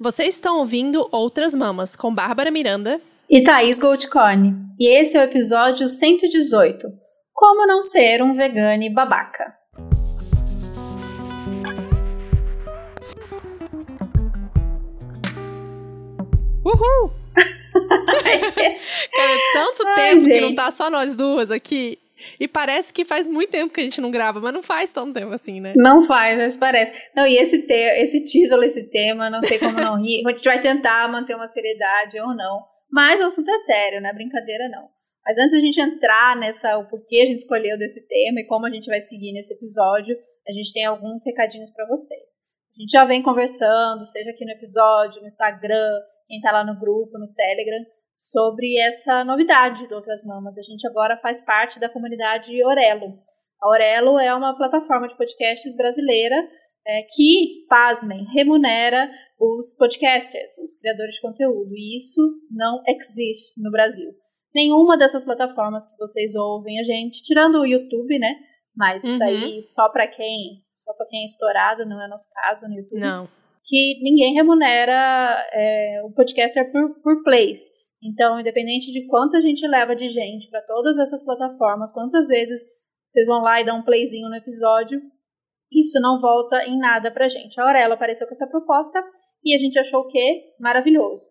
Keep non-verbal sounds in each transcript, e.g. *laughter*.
Vocês estão ouvindo Outras Mamas com Bárbara Miranda e Thaís Goldcorn. E esse é o episódio 118. Como não ser um vegane babaca? Uhul! *laughs* *laughs* Cara, é tanto Ai, tempo gente. que não tá só nós duas aqui. E parece que faz muito tempo que a gente não grava, mas não faz tanto tempo assim, né? Não faz, mas parece. Não, e esse, te esse título, esse tema, não tem como não rir. A gente vai tentar manter uma seriedade ou não. Mas o assunto é sério, não é brincadeira, não. Mas antes da gente entrar nessa, o porquê a gente escolheu desse tema e como a gente vai seguir nesse episódio, a gente tem alguns recadinhos para vocês. A gente já vem conversando, seja aqui no episódio, no Instagram, quem tá lá no grupo, no Telegram, sobre essa novidade do Outras Mamas. A gente agora faz parte da comunidade Orelo. A Orelo é uma plataforma de podcasts brasileira é, que, pasmem, remunera os podcasters, os criadores de conteúdo. E isso não existe no Brasil. Nenhuma dessas plataformas que vocês ouvem a gente, tirando o YouTube, né? Mas uhum. isso aí só para quem, só para quem é estourado, não é nosso caso no YouTube. Não. Que ninguém remunera é, o podcaster por, por plays. Então, independente de quanto a gente leva de gente para todas essas plataformas, quantas vezes vocês vão lá e dão um playzinho no episódio, isso não volta em nada pra gente. A Aurela apareceu com essa proposta e a gente achou o quê? Maravilhoso.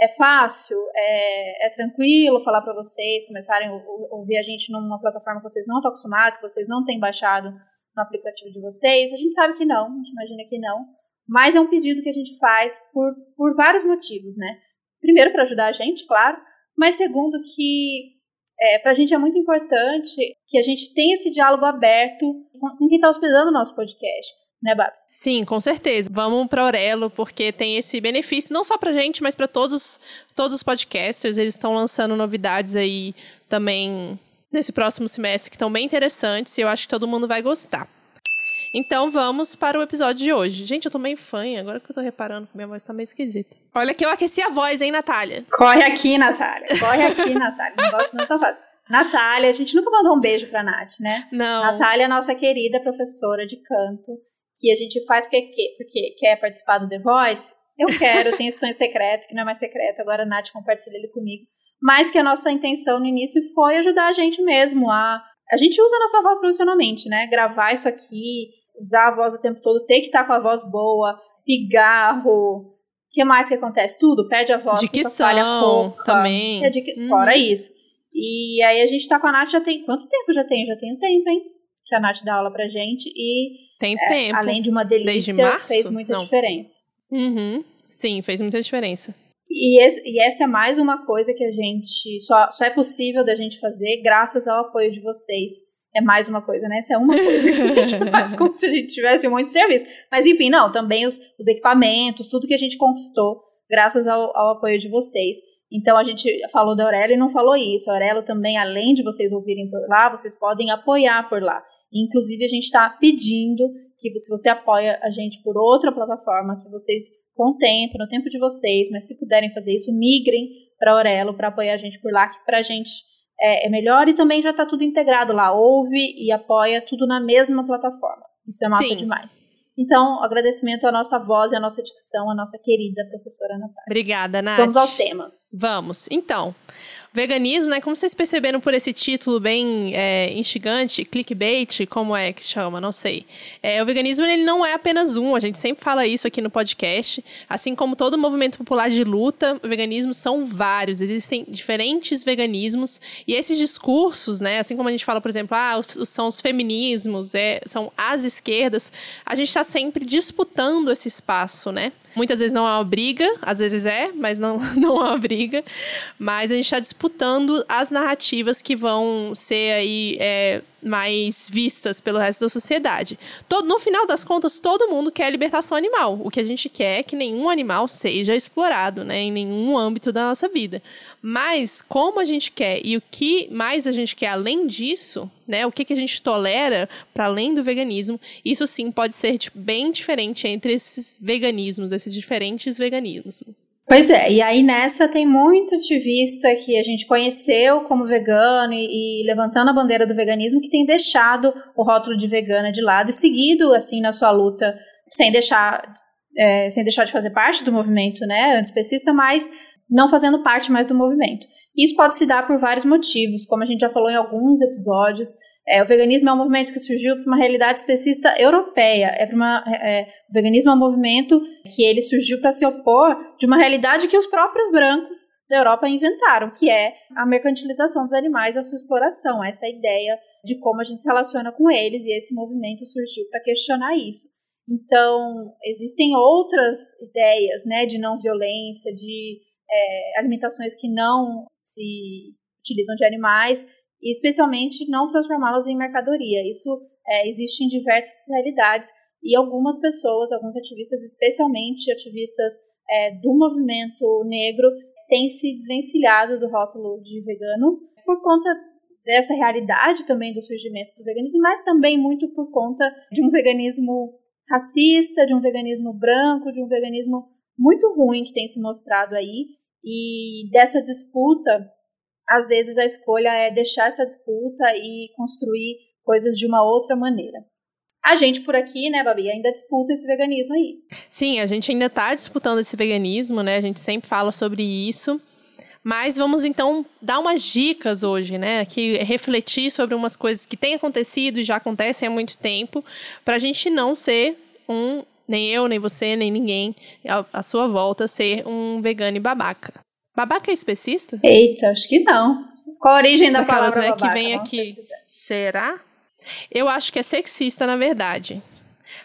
É fácil, é, é tranquilo falar para vocês, começarem a ouvir a gente numa plataforma que vocês não estão acostumados, que vocês não têm baixado no aplicativo de vocês. A gente sabe que não, a gente imagina que não, mas é um pedido que a gente faz por, por vários motivos, né? Primeiro, para ajudar a gente, claro, mas segundo, que é, para a gente é muito importante que a gente tenha esse diálogo aberto com quem está hospedando o nosso podcast. Né, Babs? Sim, com certeza. Vamos para Aurelo, porque tem esse benefício não só para gente, mas para todos, todos os podcasters. Eles estão lançando novidades aí também nesse próximo semestre que estão bem interessantes e eu acho que todo mundo vai gostar. Então vamos para o episódio de hoje. Gente, eu tô meio fã, agora que eu tô reparando que minha voz tá meio esquisita. Olha que eu aqueci a voz, hein, Natália? Corre aqui, Natália. Corre aqui, *laughs* Natália. O negócio não tá fácil. Natália, a gente nunca mandou um beijo pra Nath, né? Não. Natália é nossa querida professora de canto, que a gente faz porque, porque quer participar do The Voice. Eu quero, eu tenho sonho secreto, que não é mais secreto, agora a Nath compartilha ele comigo. Mas que a nossa intenção no início foi ajudar a gente mesmo a. A gente usa a nossa voz profissionalmente, né? Gravar isso aqui, usar a voz o tempo todo, ter que estar com a voz boa, pigarro. O que mais que acontece? Tudo, perde a voz, dicção, falha roupa. Também. É hum. Fora isso. E aí a gente tá com a Nath já tem. Quanto tempo já tem? Já tem um tempo, hein? Que a Nath dá aula pra gente. E. Tem é, tempo. Além de uma delícia, fez muita Não. diferença. Uhum. Sim, fez muita diferença. E, esse, e, essa é mais uma coisa que a gente. Só, só é possível da gente fazer graças ao apoio de vocês é mais uma coisa, né? Essa é uma coisa que a gente *laughs* faz como se a gente tivesse muito serviço. Mas enfim, não, também os, os equipamentos, tudo que a gente conquistou graças ao, ao, apoio de vocês. Então a gente falou da Aurelo e não falou isso. A Aurelo também, além de vocês ouvirem por lá, vocês podem apoiar por lá. Inclusive, a gente está pedindo que se você apoia a gente por outra plataforma, que vocês com o tempo, no tempo de vocês, mas se puderem fazer isso, migrem para a Aurelo para apoiar a gente por lá, que para a gente é, é melhor e também já está tudo integrado lá. Ouve e apoia tudo na mesma plataforma. Isso é massa Sim. demais. Então, agradecimento à nossa voz e à nossa dicção, à nossa querida professora Natália. Obrigada, Nath. Vamos ao tema. Vamos. Então, veganismo, né? Como vocês perceberam por esse título bem é, instigante, clickbait, como é que chama? Não sei. É, o veganismo ele não é apenas um, a gente sempre fala isso aqui no podcast. Assim como todo movimento popular de luta, o veganismo são vários. Existem diferentes veganismos e esses discursos, né? Assim como a gente fala, por exemplo, ah, são os feminismos, é, são as esquerdas, a gente está sempre disputando esse espaço, né? Muitas vezes não é uma briga, às vezes é, mas não, *laughs* não é uma briga. Mas a gente está disputando as narrativas que vão ser aí é, mais vistas pelo resto da sociedade. Todo, no final das contas, todo mundo quer libertação animal. O que a gente quer é que nenhum animal seja explorado, né, em nenhum âmbito da nossa vida. Mas como a gente quer e o que mais a gente quer além disso, né, o que, que a gente tolera para além do veganismo, isso sim pode ser tipo, bem diferente entre esses veganismos, esses diferentes veganismos. Pois é, e aí nessa tem muito ativista que a gente conheceu como vegano e, e, levantando a bandeira do veganismo que tem deixado o rótulo de vegana de lado e seguido assim na sua luta sem deixar é, sem deixar de fazer parte do movimento né, antiespecista, mas não fazendo parte mais do movimento. Isso pode se dar por vários motivos, como a gente já falou em alguns episódios. É, o veganismo é um movimento que surgiu para uma realidade especista europeia. É uma, é, o veganismo é um movimento que ele surgiu para se opor de uma realidade que os próprios brancos da Europa inventaram, que é a mercantilização dos animais, a sua exploração, essa ideia de como a gente se relaciona com eles, e esse movimento surgiu para questionar isso. Então, existem outras ideias né, de não violência, de é, alimentações que não se utilizam de animais, e especialmente não transformá-las em mercadoria. Isso é, existe em diversas realidades, e algumas pessoas, alguns ativistas, especialmente ativistas é, do movimento negro, têm se desvencilhado do rótulo de vegano por conta dessa realidade também do surgimento do veganismo, mas também muito por conta de um veganismo racista, de um veganismo branco, de um veganismo muito ruim que tem se mostrado aí. E dessa disputa, às vezes a escolha é deixar essa disputa e construir coisas de uma outra maneira. A gente por aqui, né, Babi, ainda disputa esse veganismo aí. Sim, a gente ainda está disputando esse veganismo, né? A gente sempre fala sobre isso. Mas vamos então dar umas dicas hoje, né? Que refletir sobre umas coisas que têm acontecido e já acontecem há muito tempo, para a gente não ser um, nem eu, nem você, nem ninguém à sua volta, ser um vegano e babaca. Babaca é especista? Eita, acho que não. Qual a origem da Daquelas, palavra né, babaca? que vem aqui. Será? Eu acho que é sexista, na verdade.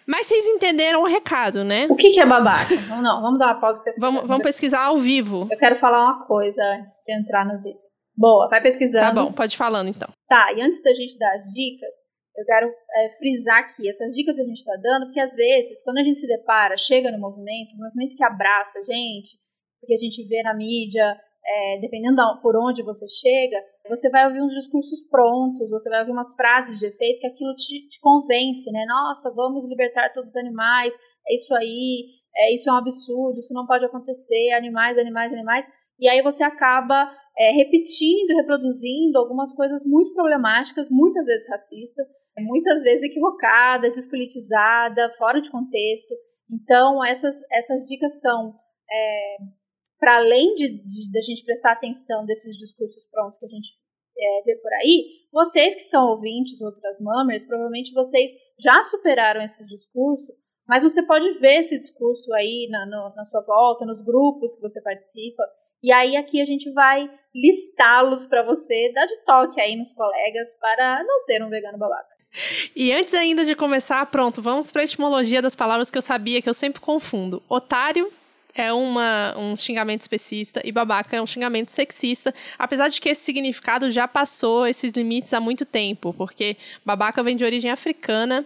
Mas vocês entenderam o recado, né? O que, que é babaca? Não, não, vamos dar uma pausa e pesquisar. Vamos, vamos pesquisar ao vivo. Eu quero falar uma coisa antes de entrar nos itens. Boa, vai pesquisando. Tá bom, pode ir falando então. Tá, e antes da gente dar as dicas, eu quero é, frisar aqui, essas dicas a gente está dando, porque às vezes, quando a gente se depara, chega no movimento, um movimento que abraça a gente, porque a gente vê na mídia, é, dependendo por onde você chega, você vai ouvir uns discursos prontos, você vai ouvir umas frases de efeito que aquilo te, te convence, né? Nossa, vamos libertar todos os animais, é isso aí, é, isso é um absurdo, isso não pode acontecer, animais, animais, animais. E aí você acaba é, repetindo, reproduzindo algumas coisas muito problemáticas, muitas vezes racistas, muitas vezes equivocada, despolitizada, fora de contexto. Então, essas, essas dicas são é, para além de, de, a gente prestar atenção desses discursos prontos que a gente é, vê por aí, vocês que são ouvintes, outras mammers, provavelmente vocês já superaram esses discursos, mas você pode ver esse discurso aí na, no, na sua volta, nos grupos que você participa, e aí aqui a gente vai listá-los para você, dar de toque aí nos colegas para não ser um vegano babaca. E antes ainda de começar, pronto, vamos para a etimologia das palavras que eu sabia que eu sempre confundo. Otário é uma, um xingamento especista e babaca é um xingamento sexista, apesar de que esse significado já passou esses limites há muito tempo, porque babaca vem de origem africana,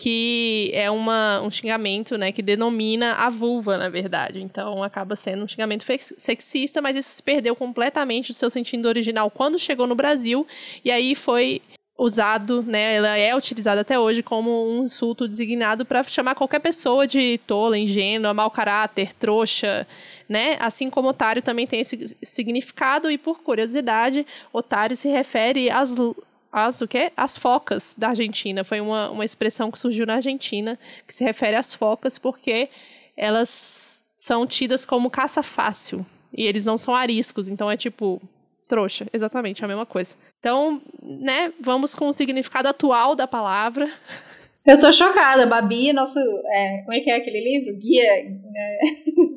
que é uma, um xingamento né, que denomina a vulva, na verdade. Então acaba sendo um xingamento sexista, mas isso se perdeu completamente do seu sentido original quando chegou no Brasil, e aí foi usado, né, ela é utilizada até hoje como um insulto designado para chamar qualquer pessoa de tola, ingênua, mau caráter, trouxa, né? Assim como otário também tem esse significado e por curiosidade, otário se refere às as o quê? As focas da Argentina. Foi uma, uma expressão que surgiu na Argentina que se refere às focas porque elas são tidas como caça fácil e eles não são ariscos, então é tipo trouxa, exatamente, a mesma coisa. Então, né, vamos com o significado atual da palavra. Eu tô chocada, Babi, nosso. É, como é que é aquele livro? Guia.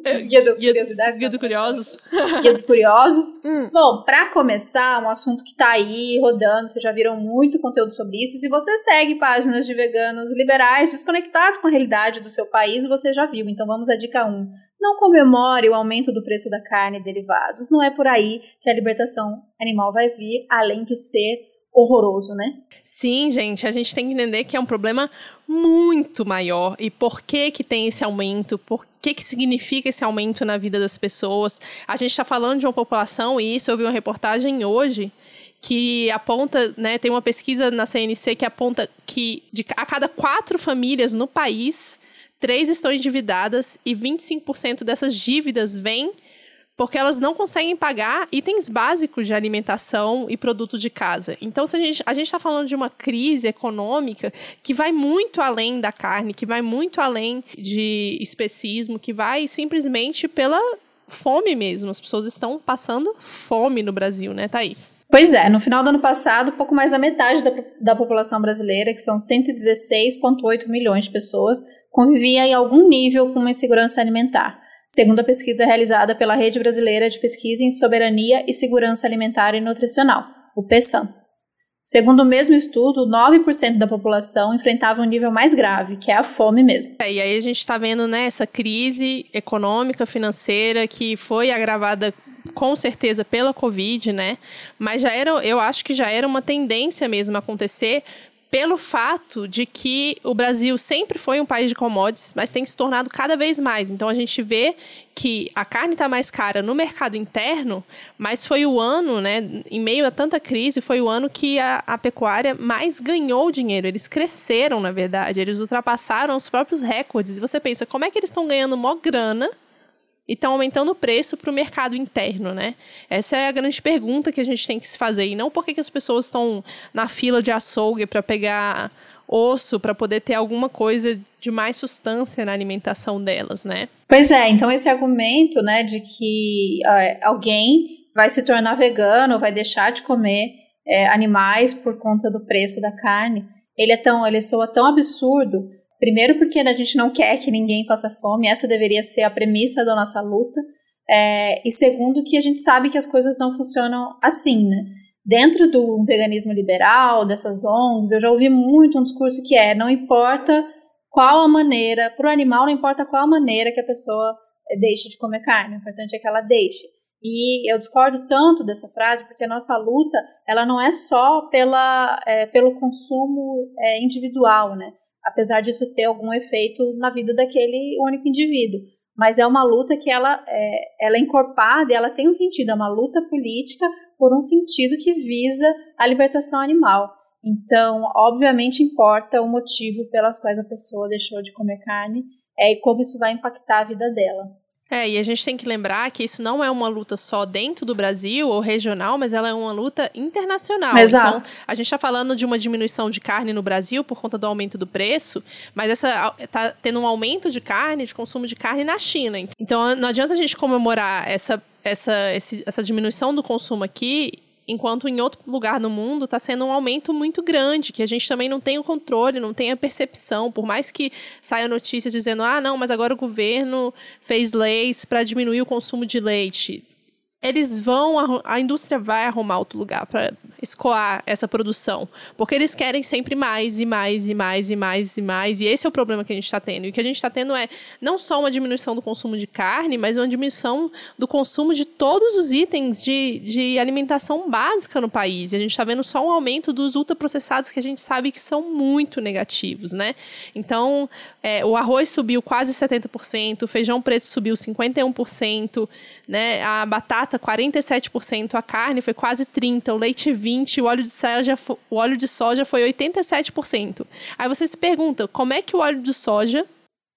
É, *laughs* guia das guia, Curiosidades. Guia dos Curiosos. Guia dos Curiosos. *laughs* Hum. Bom, para começar, um assunto que tá aí rodando, vocês já viram muito conteúdo sobre isso. Se você segue páginas de veganos liberais desconectados com a realidade do seu país, você já viu. Então vamos à dica 1 não comemore o aumento do preço da carne e derivados. Não é por aí que a libertação animal vai vir, além de ser horroroso, né? Sim, gente, a gente tem que entender que é um problema muito maior e por que que tem esse aumento, por que que significa esse aumento na vida das pessoas. A gente está falando de uma população e isso eu vi uma reportagem hoje que aponta, né, tem uma pesquisa na CNC que aponta que de, a cada quatro famílias no país três estão endividadas e 25% dessas dívidas vêm porque elas não conseguem pagar itens básicos de alimentação e produtos de casa. Então, se a gente a está falando de uma crise econômica que vai muito além da carne, que vai muito além de especismo, que vai simplesmente pela fome mesmo. As pessoas estão passando fome no Brasil, né, Thaís? Pois é, no final do ano passado, pouco mais da metade da, da população brasileira, que são 116,8 milhões de pessoas, convivia em algum nível com uma insegurança alimentar segundo a pesquisa realizada pela Rede Brasileira de Pesquisa em Soberania e Segurança Alimentar e Nutricional, o PESAM. Segundo o mesmo estudo, 9% da população enfrentava um nível mais grave, que é a fome mesmo. É, e aí a gente está vendo né, essa crise econômica, financeira, que foi agravada com certeza pela Covid, né? Mas já era, eu acho que já era uma tendência mesmo acontecer pelo fato de que o Brasil sempre foi um país de commodities, mas tem se tornado cada vez mais. Então a gente vê que a carne está mais cara no mercado interno, mas foi o ano, né, em meio a tanta crise, foi o ano que a, a pecuária mais ganhou dinheiro. Eles cresceram, na verdade, eles ultrapassaram os próprios recordes. E você pensa, como é que eles estão ganhando mó grana? E estão aumentando o preço para o mercado interno, né? Essa é a grande pergunta que a gente tem que se fazer. E não por que as pessoas estão na fila de açougue para pegar osso, para poder ter alguma coisa de mais substância na alimentação delas, né? Pois é, então esse argumento, né, de que uh, alguém vai se tornar vegano, vai deixar de comer é, animais por conta do preço da carne, ele é tão, ele soa tão absurdo Primeiro, porque a gente não quer que ninguém passe fome, essa deveria ser a premissa da nossa luta. É, e segundo, que a gente sabe que as coisas não funcionam assim, né? Dentro do veganismo liberal, dessas ONGs, eu já ouvi muito um discurso que é: não importa qual a maneira, para o animal, não importa qual a maneira que a pessoa deixe de comer carne, o importante é que ela deixe. E eu discordo tanto dessa frase porque a nossa luta ela não é só pela, é, pelo consumo é, individual, né? Apesar disso ter algum efeito na vida daquele único indivíduo. Mas é uma luta que ela é, ela é encorpada ela tem um sentido, é uma luta política por um sentido que visa a libertação animal. Então, obviamente, importa o motivo pelas quais a pessoa deixou de comer carne é, e como isso vai impactar a vida dela. É, e a gente tem que lembrar que isso não é uma luta só dentro do Brasil ou regional, mas ela é uma luta internacional. Exato. Então, a gente está falando de uma diminuição de carne no Brasil por conta do aumento do preço, mas essa está tendo um aumento de carne, de consumo de carne na China. Então, não adianta a gente comemorar essa, essa, essa diminuição do consumo aqui enquanto em outro lugar no mundo está sendo um aumento muito grande, que a gente também não tem o controle, não tem a percepção, por mais que saia notícias dizendo, ah, não, mas agora o governo fez leis para diminuir o consumo de leite eles vão, a indústria vai arrumar outro lugar para escoar essa produção. Porque eles querem sempre mais e mais e mais e mais e mais. E esse é o problema que a gente está tendo. E o que a gente está tendo é não só uma diminuição do consumo de carne, mas uma diminuição do consumo de todos os itens de, de alimentação básica no país. E a gente está vendo só um aumento dos ultraprocessados que a gente sabe que são muito negativos, né? Então, é, o arroz subiu quase 70%, o feijão preto subiu 51%, né? A batata 47%, a carne foi quase 30%, o leite 20%, o óleo de soja, o óleo de soja foi 87%. Aí você se pergunta, como é que o óleo de soja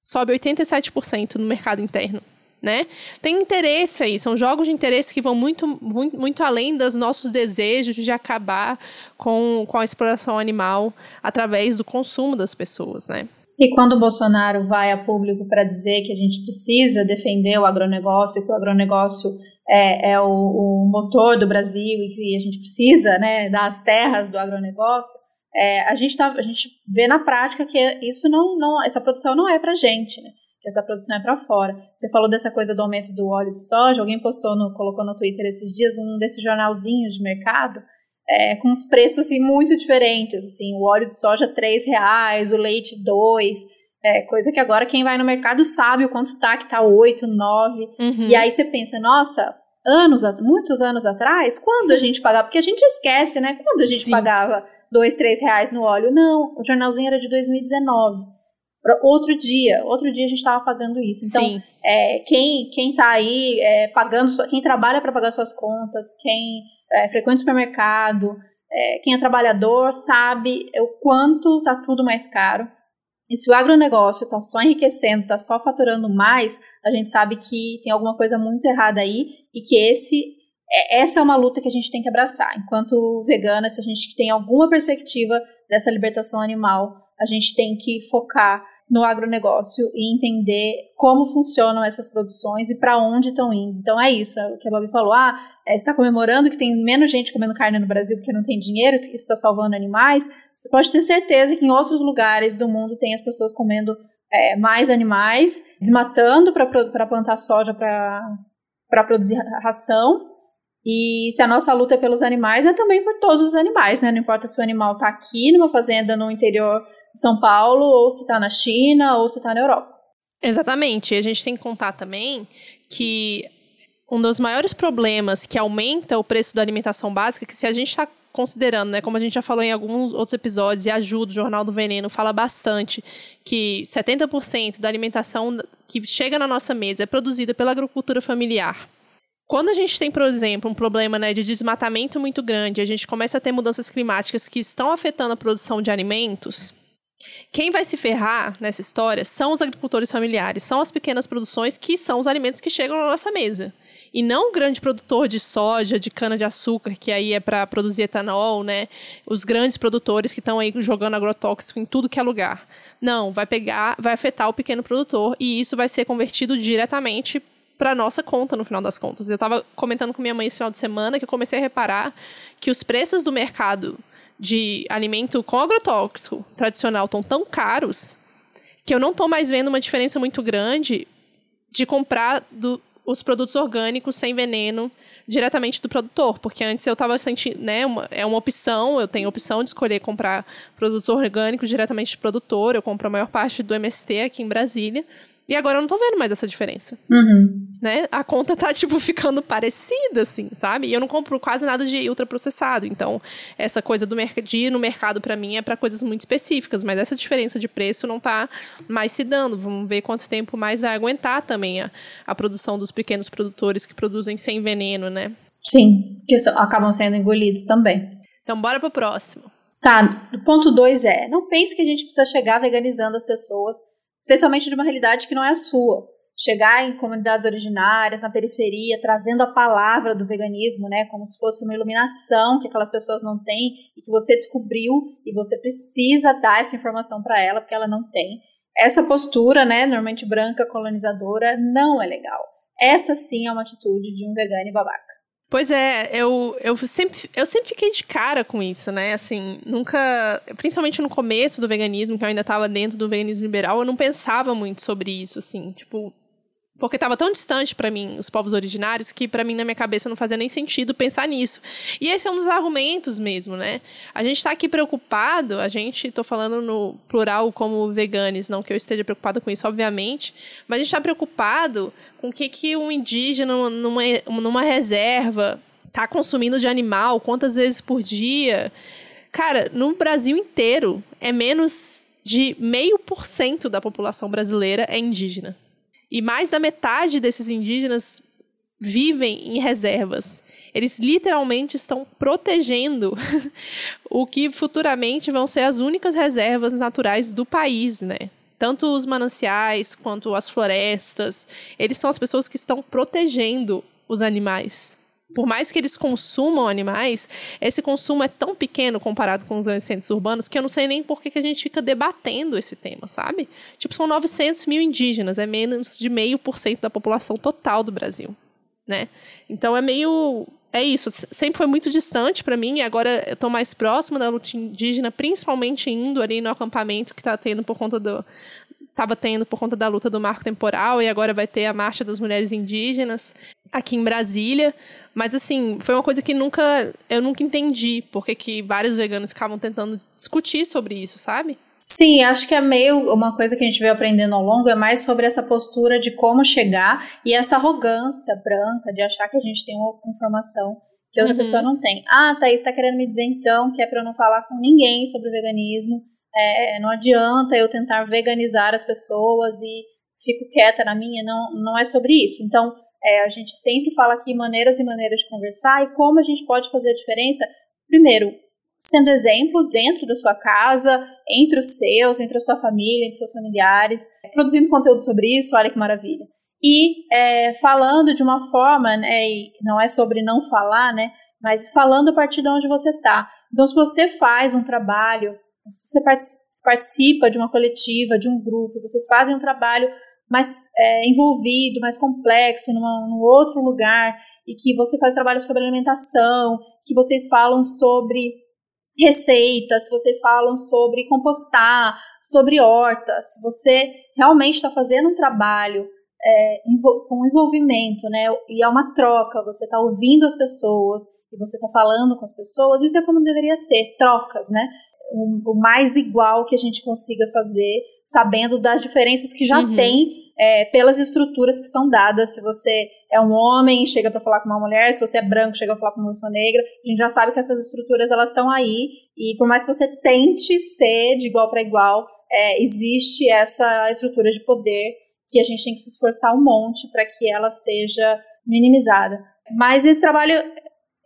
sobe 87% no mercado interno? Né? Tem interesse aí, são jogos de interesse que vão muito, muito, muito além dos nossos desejos de acabar com, com a exploração animal através do consumo das pessoas, né? E quando o Bolsonaro vai a público para dizer que a gente precisa defender o agronegócio, que o agronegócio é, é o, o, motor do Brasil e que a gente precisa né, das terras do agronegócio, é, a, gente tá, a gente vê na prática que isso não, não essa produção não é para gente, né? essa produção é para fora. Você falou dessa coisa do aumento do óleo de soja, alguém postou, no, colocou no Twitter esses dias um desses jornalzinhos de mercado é, com os preços assim, muito diferentes. Assim, o óleo de soja R$ reais, o leite dois, é, coisa que agora quem vai no mercado sabe o quanto tá, que tá 8, 9. Uhum. E aí você pensa, nossa, anos, muitos anos atrás, quando a gente pagava? Porque a gente esquece, né? Quando a gente Sim. pagava dois, três reais no óleo? Não, o jornalzinho era de 2019. Outro dia, outro dia a gente estava pagando isso. Então, é, quem quem está aí é, pagando, quem trabalha para pagar suas contas, quem é, frequenta o supermercado, é, quem é trabalhador sabe o quanto está tudo mais caro. E se o agronegócio está só enriquecendo, está só faturando mais, a gente sabe que tem alguma coisa muito errada aí e que esse é, essa é uma luta que a gente tem que abraçar. Enquanto vegana, se a gente tem alguma perspectiva dessa libertação animal, a gente tem que focar no agronegócio e entender como funcionam essas produções e para onde estão indo. Então é isso, é o que a Bob falou. Ah, está comemorando que tem menos gente comendo carne no Brasil porque não tem dinheiro, isso está salvando animais. Você pode ter certeza que em outros lugares do mundo tem as pessoas comendo é, mais animais, desmatando para plantar soja para produzir ração. E se a nossa luta é pelos animais, é também por todos os animais, né? Não importa se o animal está aqui numa fazenda no interior de São Paulo, ou se está na China, ou se está na Europa. Exatamente. E a gente tem que contar também que um dos maiores problemas que aumenta o preço da alimentação básica, que se a gente está considerando, né, como a gente já falou em alguns outros episódios, e ajuda, o Jornal do Veneno fala bastante que 70% da alimentação que chega na nossa mesa é produzida pela agricultura familiar. Quando a gente tem, por exemplo, um problema né, de desmatamento muito grande, a gente começa a ter mudanças climáticas que estão afetando a produção de alimentos, quem vai se ferrar nessa história são os agricultores familiares, são as pequenas produções que são os alimentos que chegam na nossa mesa. E não o grande produtor de soja, de cana-de-açúcar, que aí é para produzir etanol, né? Os grandes produtores que estão aí jogando agrotóxico em tudo que é lugar. Não, vai pegar, vai afetar o pequeno produtor e isso vai ser convertido diretamente para nossa conta no final das contas. Eu estava comentando com minha mãe esse final de semana que eu comecei a reparar que os preços do mercado de alimento com agrotóxico tradicional estão tão caros que eu não estou mais vendo uma diferença muito grande de comprar do, os produtos orgânicos sem veneno diretamente do produtor, porque antes eu estava sentindo, né, uma, é uma opção, eu tenho a opção de escolher comprar produtos orgânicos diretamente do produtor, eu compro a maior parte do MST aqui em Brasília, e agora eu não tô vendo mais essa diferença. Uhum. Né? A conta tá, *laughs* tipo, ficando parecida, assim, sabe? E eu não compro quase nada de ultraprocessado. Então, essa coisa do de ir no mercado, para mim, é para coisas muito específicas. Mas essa diferença de preço não tá mais se dando. Vamos ver quanto tempo mais vai aguentar também a, a produção dos pequenos produtores que produzem sem veneno, né? Sim, que acabam sendo engolidos também. Então, bora pro próximo. Tá, o ponto 2 é: não pense que a gente precisa chegar veganizando as pessoas especialmente de uma realidade que não é a sua. Chegar em comunidades originárias, na periferia, trazendo a palavra do veganismo, né, como se fosse uma iluminação que aquelas pessoas não têm e que você descobriu e você precisa dar essa informação para ela porque ela não tem. Essa postura, né, normalmente branca, colonizadora, não é legal. Essa sim é uma atitude de um vegano e babaca. Pois é, eu, eu, sempre, eu sempre fiquei de cara com isso, né? Assim, nunca. Principalmente no começo do veganismo, que eu ainda estava dentro do veganismo liberal, eu não pensava muito sobre isso, assim. Tipo, porque estava tão distante para mim os povos originários que para mim na minha cabeça não fazia nem sentido pensar nisso. E esse é um dos argumentos mesmo, né? A gente está aqui preocupado, a gente estou falando no plural como veganes, não que eu esteja preocupado com isso, obviamente, mas a gente está preocupado com o que, que um indígena numa, numa reserva tá consumindo de animal, quantas vezes por dia. Cara, no Brasil inteiro é menos de meio por cento da população brasileira é indígena. E mais da metade desses indígenas vivem em reservas. Eles literalmente estão protegendo *laughs* o que futuramente vão ser as únicas reservas naturais do país, né? Tanto os mananciais quanto as florestas, eles são as pessoas que estão protegendo os animais. Por mais que eles consumam animais, esse consumo é tão pequeno comparado com os grandes centros urbanos que eu não sei nem por que, que a gente fica debatendo esse tema, sabe? Tipo, são 900 mil indígenas, é menos de meio por cento da população total do Brasil, né? Então é meio é isso, sempre foi muito distante para mim, e agora eu tô mais próxima da luta indígena, principalmente indo ali no acampamento que tá tendo por conta do estava tendo por conta da luta do marco temporal e agora vai ter a marcha das mulheres indígenas aqui em Brasília. Mas assim, foi uma coisa que nunca eu nunca entendi porque que vários veganos ficavam tentando discutir sobre isso, sabe? Sim, acho que é meio uma coisa que a gente veio aprendendo ao longo, é mais sobre essa postura de como chegar e essa arrogância branca de achar que a gente tem uma informação que outra uhum. pessoa não tem. Ah, Thaís está querendo me dizer então que é para eu não falar com ninguém sobre veganismo, é, não adianta eu tentar veganizar as pessoas e fico quieta na minha, não, não é sobre isso. Então, é, a gente sempre fala aqui maneiras e maneiras de conversar e como a gente pode fazer a diferença. Primeiro, sendo exemplo dentro da sua casa, entre os seus, entre a sua família, entre seus familiares, produzindo conteúdo sobre isso, olha que maravilha. E é, falando de uma forma, né, não é sobre não falar, né, mas falando a partir de onde você está. Então, se você faz um trabalho, se você participa de uma coletiva, de um grupo, vocês fazem um trabalho mais é, envolvido, mais complexo, numa, num outro lugar, e que você faz trabalho sobre alimentação, que vocês falam sobre receitas, se vocês falam sobre compostar, sobre hortas, se você realmente está fazendo um trabalho é, com envolvimento, né? E é uma troca, você está ouvindo as pessoas e você está falando com as pessoas, isso é como deveria ser, trocas, né? O, o mais igual que a gente consiga fazer, sabendo das diferenças que já uhum. tem é, pelas estruturas que são dadas. Se você é um homem chega para falar com uma mulher, se você é branco chega para falar com uma pessoa negra, a gente já sabe que essas estruturas elas estão aí e por mais que você tente ser de igual para igual, é, existe essa estrutura de poder que a gente tem que se esforçar um monte para que ela seja minimizada. Mas esse trabalho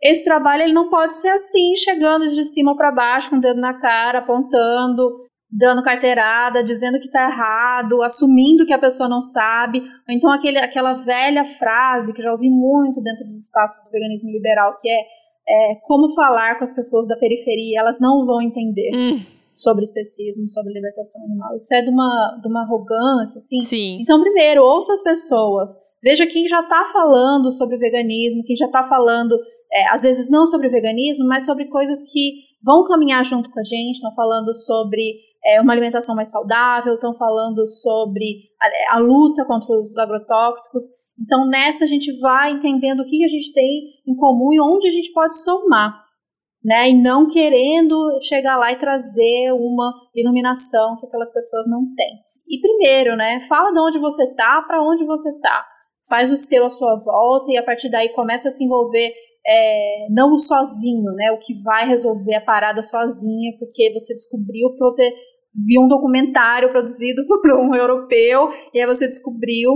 esse trabalho ele não pode ser assim, chegando de cima para baixo, com o dedo na cara, apontando, dando carteirada, dizendo que está errado, assumindo que a pessoa não sabe, ou então aquele, aquela velha frase que já ouvi muito dentro dos espaços do veganismo liberal, que é, é como falar com as pessoas da periferia, elas não vão entender. Hum. Sobre especismo, sobre libertação animal. Isso é de uma, de uma arrogância, assim. Sim. Então, primeiro, ouça as pessoas. Veja quem já está falando sobre veganismo, quem já está falando, é, às vezes não sobre veganismo, mas sobre coisas que vão caminhar junto com a gente, estão falando sobre é, uma alimentação mais saudável, estão falando sobre a, a, luta contra os agrotóxicos. Então, nessa a gente vai entendendo o que a gente tem em comum e onde a gente pode somar, né? E não querendo chegar lá e trazer uma iluminação que aquelas pessoas não têm. E primeiro, né? Fala de onde você tá, para onde você tá. Faz o seu à sua volta e a partir daí começa a se envolver é, não sozinho, né? O que vai resolver a parada sozinha, porque você descobriu que você viu um documentário produzido *laughs* por um europeu e aí você descobriu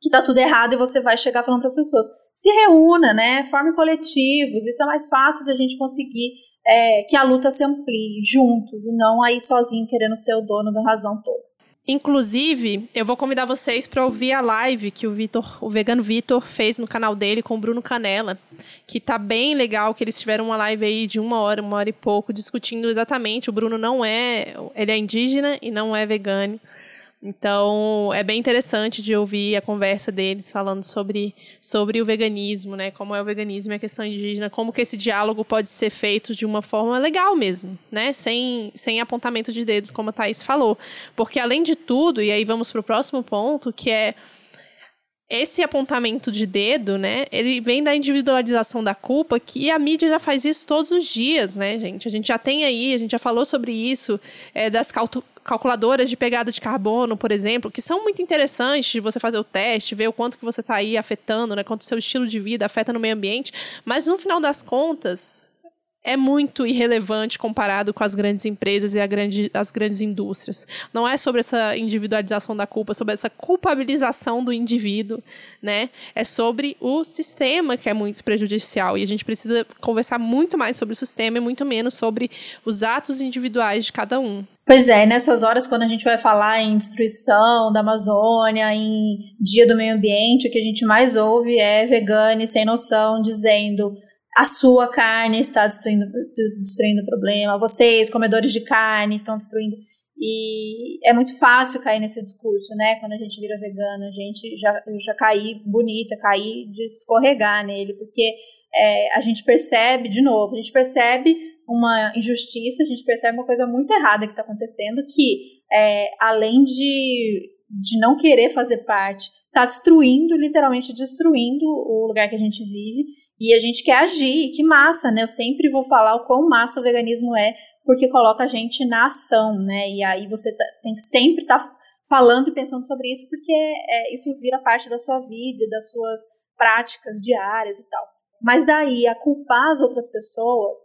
que tá tudo errado e você vai chegar falando para as pessoas. Se reúna, né? Forme coletivos. Isso é mais fácil da gente conseguir é, que a luta se amplie juntos e não aí sozinho querendo ser o dono da razão toda. Inclusive, eu vou convidar vocês para ouvir a live que o Vitor, o vegano Vitor, fez no canal dele com o Bruno Canela, que tá bem legal, que eles tiveram uma live aí de uma hora, uma hora e pouco, discutindo exatamente. O Bruno não é, ele é indígena e não é vegano. Então, é bem interessante de ouvir a conversa deles falando sobre, sobre o veganismo, né? Como é o veganismo e a questão indígena, como que esse diálogo pode ser feito de uma forma legal mesmo, né? Sem, sem apontamento de dedos, como a Thaís falou. Porque, além de tudo, e aí vamos para o próximo ponto, que é esse apontamento de dedo, né, ele vem da individualização da culpa, que a mídia já faz isso todos os dias, né, gente? A gente já tem aí, a gente já falou sobre isso, é, das calculadoras de pegada de carbono, por exemplo, que são muito interessantes de você fazer o teste, ver o quanto que você está aí afetando, né, quanto o seu estilo de vida afeta no meio ambiente, mas no final das contas, é muito irrelevante comparado com as grandes empresas e grande, as grandes indústrias. Não é sobre essa individualização da culpa, é sobre essa culpabilização do indivíduo, né? É sobre o sistema que é muito prejudicial e a gente precisa conversar muito mais sobre o sistema e muito menos sobre os atos individuais de cada um. Pois é, nessas horas quando a gente vai falar em destruição da Amazônia, em Dia do Meio Ambiente, o que a gente mais ouve é vegane sem noção dizendo a sua carne está destruindo, destruindo o problema, vocês, comedores de carne, estão destruindo. E é muito fácil cair nesse discurso, né? Quando a gente vira vegano, a gente já, já cair bonita, cair de escorregar nele, porque é, a gente percebe, de novo, a gente percebe uma injustiça, a gente percebe uma coisa muito errada que está acontecendo, que é, além de, de não querer fazer parte, está destruindo, literalmente destruindo o lugar que a gente vive e a gente quer agir, que massa, né? Eu sempre vou falar o quão massa o veganismo é, porque coloca a gente na ação, né? E aí você tá, tem que sempre estar tá falando e pensando sobre isso, porque é, isso vira parte da sua vida, das suas práticas diárias e tal. Mas daí a culpar as outras pessoas,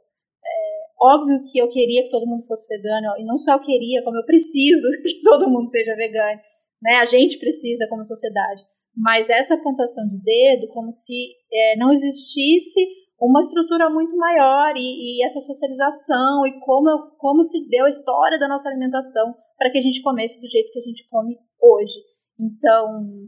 óbvio que eu queria que todo mundo fosse vegano, e não só eu queria, como eu preciso *laughs* que todo mundo seja vegano, né? A gente precisa como sociedade mas essa apontação de dedo, como se é, não existisse uma estrutura muito maior e, e essa socialização e como, como se deu a história da nossa alimentação para que a gente comesse do jeito que a gente come hoje. Então,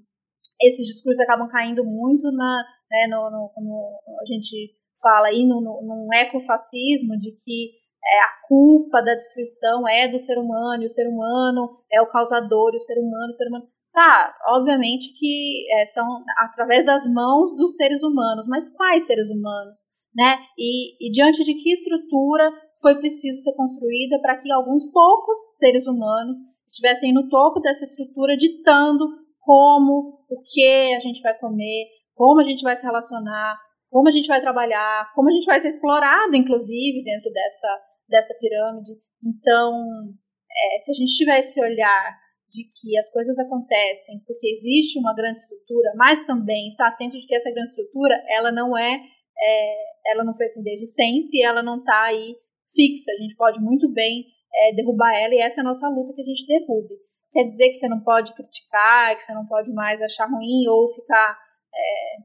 esses discursos acabam caindo muito na, né, no, no, no, a gente fala aí, no, num ecofascismo de que é, a culpa da destruição é do ser humano, e o ser humano é o causador, e o ser humano, o ser humano. Tá, obviamente que é, são através das mãos dos seres humanos, mas quais seres humanos? Né? E, e diante de que estrutura foi preciso ser construída para que alguns poucos seres humanos estivessem no topo dessa estrutura, ditando como, o que a gente vai comer, como a gente vai se relacionar, como a gente vai trabalhar, como a gente vai ser explorado, inclusive, dentro dessa, dessa pirâmide. Então, é, se a gente tiver esse olhar de que as coisas acontecem porque existe uma grande estrutura, mas também está atento de que essa grande estrutura, ela não é, é ela não foi assim desde sempre, ela não está aí fixa. A gente pode muito bem é, derrubar ela e essa é a nossa luta que a gente derrube. Quer dizer que você não pode criticar, que você não pode mais achar ruim ou ficar é,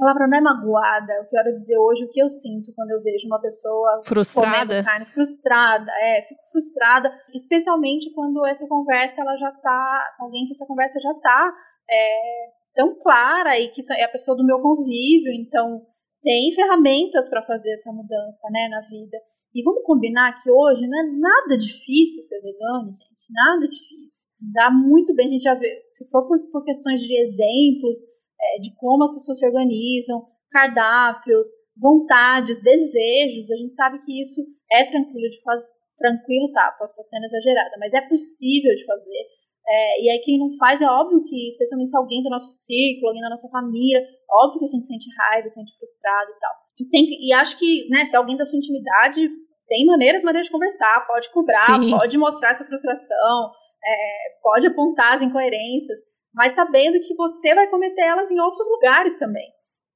palavra não é magoada, eu quero dizer hoje o que eu sinto quando eu vejo uma pessoa frustrada, carne, frustrada, é, fico frustrada, especialmente quando essa conversa ela já tá, alguém que essa conversa já tá é, tão clara e que é a pessoa do meu convívio, então tem ferramentas para fazer essa mudança, né, na vida. E vamos combinar que hoje não é nada difícil ser vegano, gente, nada difícil. Dá muito bem, a gente já vê, se for por, por questões de exemplos, é, de como as pessoas se organizam, cardápios, vontades, desejos. A gente sabe que isso é tranquilo de fazer. Tranquilo, tá, posso estar sendo exagerada, mas é possível de fazer. É, e aí quem não faz é óbvio que, especialmente se alguém do nosso círculo, alguém da nossa família, óbvio que a gente sente raiva, sente frustrado e tal. E, tem, e acho que, né, se alguém da sua intimidade tem maneiras, maneiras de conversar, pode cobrar, Sim. pode mostrar essa frustração, é, pode apontar as incoerências, mas sabendo que você vai cometer elas em outros lugares também.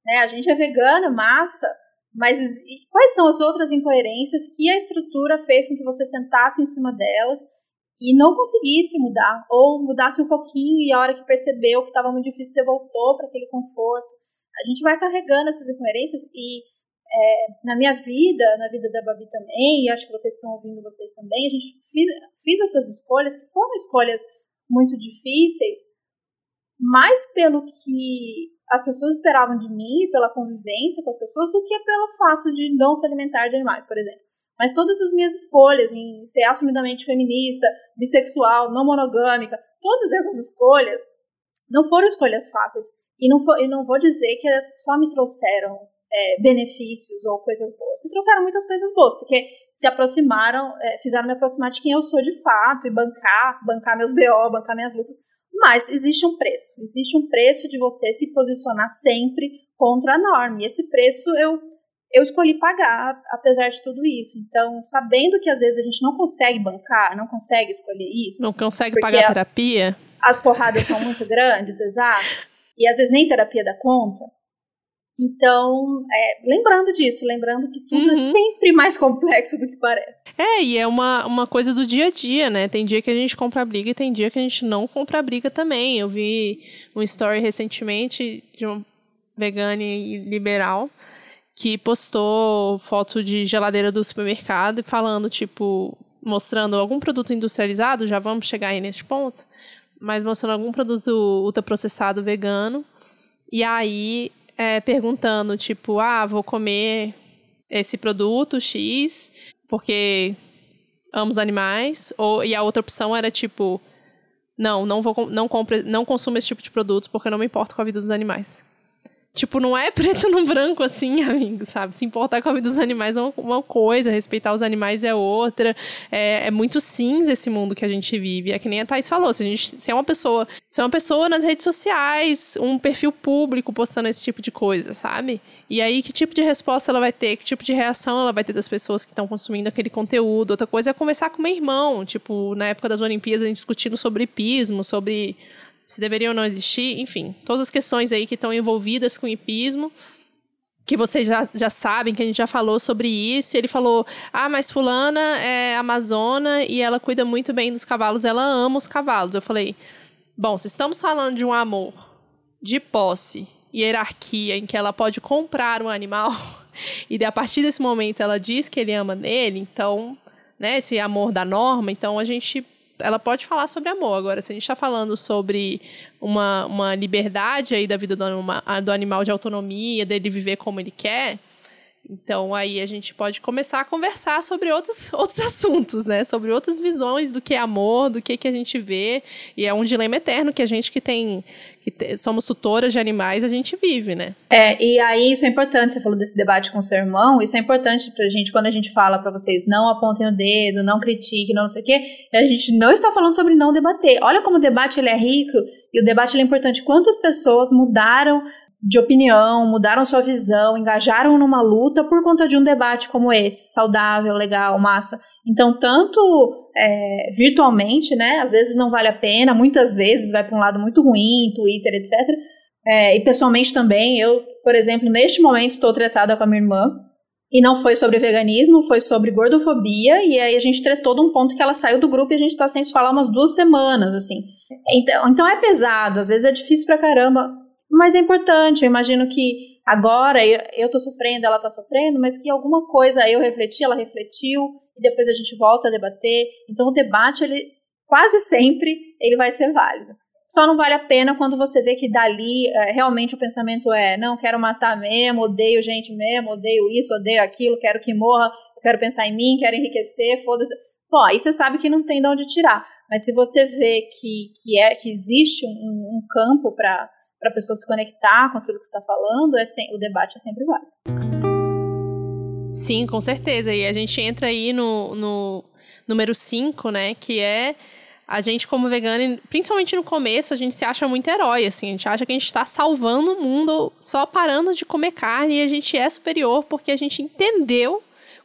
Né? A gente é vegana, massa, mas quais são as outras incoerências que a estrutura fez com que você sentasse em cima delas e não conseguisse mudar, ou mudasse um pouquinho e a hora que percebeu que estava muito difícil, você voltou para aquele conforto. A gente vai carregando essas incoerências e é, na minha vida, na vida da Babi também, e acho que vocês estão ouvindo vocês também, a gente fiz, fiz essas escolhas que foram escolhas muito difíceis, mais pelo que as pessoas esperavam de mim, pela convivência com as pessoas, do que pelo fato de não se alimentar de animais, por exemplo. Mas todas as minhas escolhas em ser assumidamente feminista, bissexual, não monogâmica, todas essas escolhas não foram escolhas fáceis. E não, for, e não vou dizer que elas só me trouxeram é, benefícios ou coisas boas. Me trouxeram muitas coisas boas, porque se aproximaram, é, fizeram me aproximar de quem eu sou de fato e bancar, bancar meus BO, bancar minhas lutas. Mas existe um preço. Existe um preço de você se posicionar sempre contra a norma. E esse preço eu, eu escolhi pagar, apesar de tudo isso. Então, sabendo que às vezes a gente não consegue bancar, não consegue escolher isso. Não consegue pagar a terapia? As porradas são muito grandes, *laughs* exato. E às vezes nem terapia dá conta. Então, é, lembrando disso, lembrando que tudo é uhum. é sempre mais complexo do que parece. É, e é uma, uma coisa do dia a dia, né? Tem dia que a gente compra briga e tem dia que a gente não compra briga também. Eu vi um story recentemente de um vegano e liberal que postou foto de geladeira do supermercado falando, tipo, mostrando algum produto industrializado, já vamos chegar aí nesse ponto, mas mostrando algum produto ultraprocessado vegano. E aí é, perguntando, tipo, ah, vou comer esse produto X porque amo os animais. Ou, e a outra opção era, tipo, não, não, vou, não, compre, não consumo esse tipo de produtos porque eu não me importo com a vida dos animais. Tipo, não é preto *laughs* no branco assim, amigo, sabe? Se importar com a vida dos animais é uma coisa, respeitar os animais é outra. É, é, muito cinza esse mundo que a gente vive. É que nem a Thais falou, se, a gente, se é uma pessoa, se é uma pessoa nas redes sociais, um perfil público postando esse tipo de coisa, sabe? E aí, que tipo de resposta ela vai ter? Que tipo de reação ela vai ter das pessoas que estão consumindo aquele conteúdo? Outra coisa é conversar com meu irmão, tipo, na época das Olimpíadas, a gente discutindo sobre hipismo, sobre se deveriam ou não existir, enfim, todas as questões aí que estão envolvidas com o hipismo, que vocês já, já sabem, que a gente já falou sobre isso. E ele falou: Ah, mas Fulana é amazona e ela cuida muito bem dos cavalos, ela ama os cavalos. Eu falei: Bom, se estamos falando de um amor de posse hierarquia em que ela pode comprar um animal *laughs* e a partir desse momento ela diz que ele ama nele, então, né, esse amor da norma, então a gente ela pode falar sobre amor. Agora, se a gente está falando sobre uma, uma liberdade aí da vida do, do animal de autonomia, dele viver como ele quer, então aí a gente pode começar a conversar sobre outros, *laughs* outros assuntos, né? Sobre outras visões do que é amor, do que, que a gente vê. E é um dilema eterno que a gente que tem. que te, somos tutoras de animais, a gente vive, né? É, e aí isso é importante, você falou desse debate com o seu irmão, isso é importante pra gente quando a gente fala para vocês, não apontem o dedo, não critiquem, não, não sei o quê. A gente não está falando sobre não debater. Olha como o debate ele é rico e o debate ele é importante. Quantas pessoas mudaram de opinião, mudaram sua visão, engajaram numa luta por conta de um debate como esse, saudável, legal, massa. Então, tanto é, virtualmente, né, às vezes não vale a pena, muitas vezes vai para um lado muito ruim, Twitter, etc. É, e pessoalmente também, eu, por exemplo, neste momento estou tratada com a minha irmã, e não foi sobre veganismo, foi sobre gordofobia, e aí a gente tretou de um ponto que ela saiu do grupo e a gente está sem se falar umas duas semanas, assim. Então, então é pesado, às vezes é difícil pra caramba, mas é importante. Eu imagino que agora eu, tô sofrendo, ela tá sofrendo, mas que alguma coisa eu refleti, ela refletiu, e depois a gente volta a debater. Então o debate, ele quase sempre ele vai ser válido. Só não vale a pena quando você vê que dali é, realmente o pensamento é: não, quero matar mesmo, odeio gente mesmo, odeio isso, odeio aquilo, quero que morra, quero pensar em mim, quero enriquecer, foda-se. Bom, aí você sabe que não tem de onde tirar. Mas se você vê que, que, é, que existe um, um campo para para a pessoa se conectar com aquilo que está falando, é sem, o debate é sempre válido. Sim, com certeza. E a gente entra aí no, no número 5, né? Que é a gente, como vegano, principalmente no começo, a gente se acha muito herói, assim. A gente acha que a gente está salvando o mundo só parando de comer carne e a gente é superior porque a gente entendeu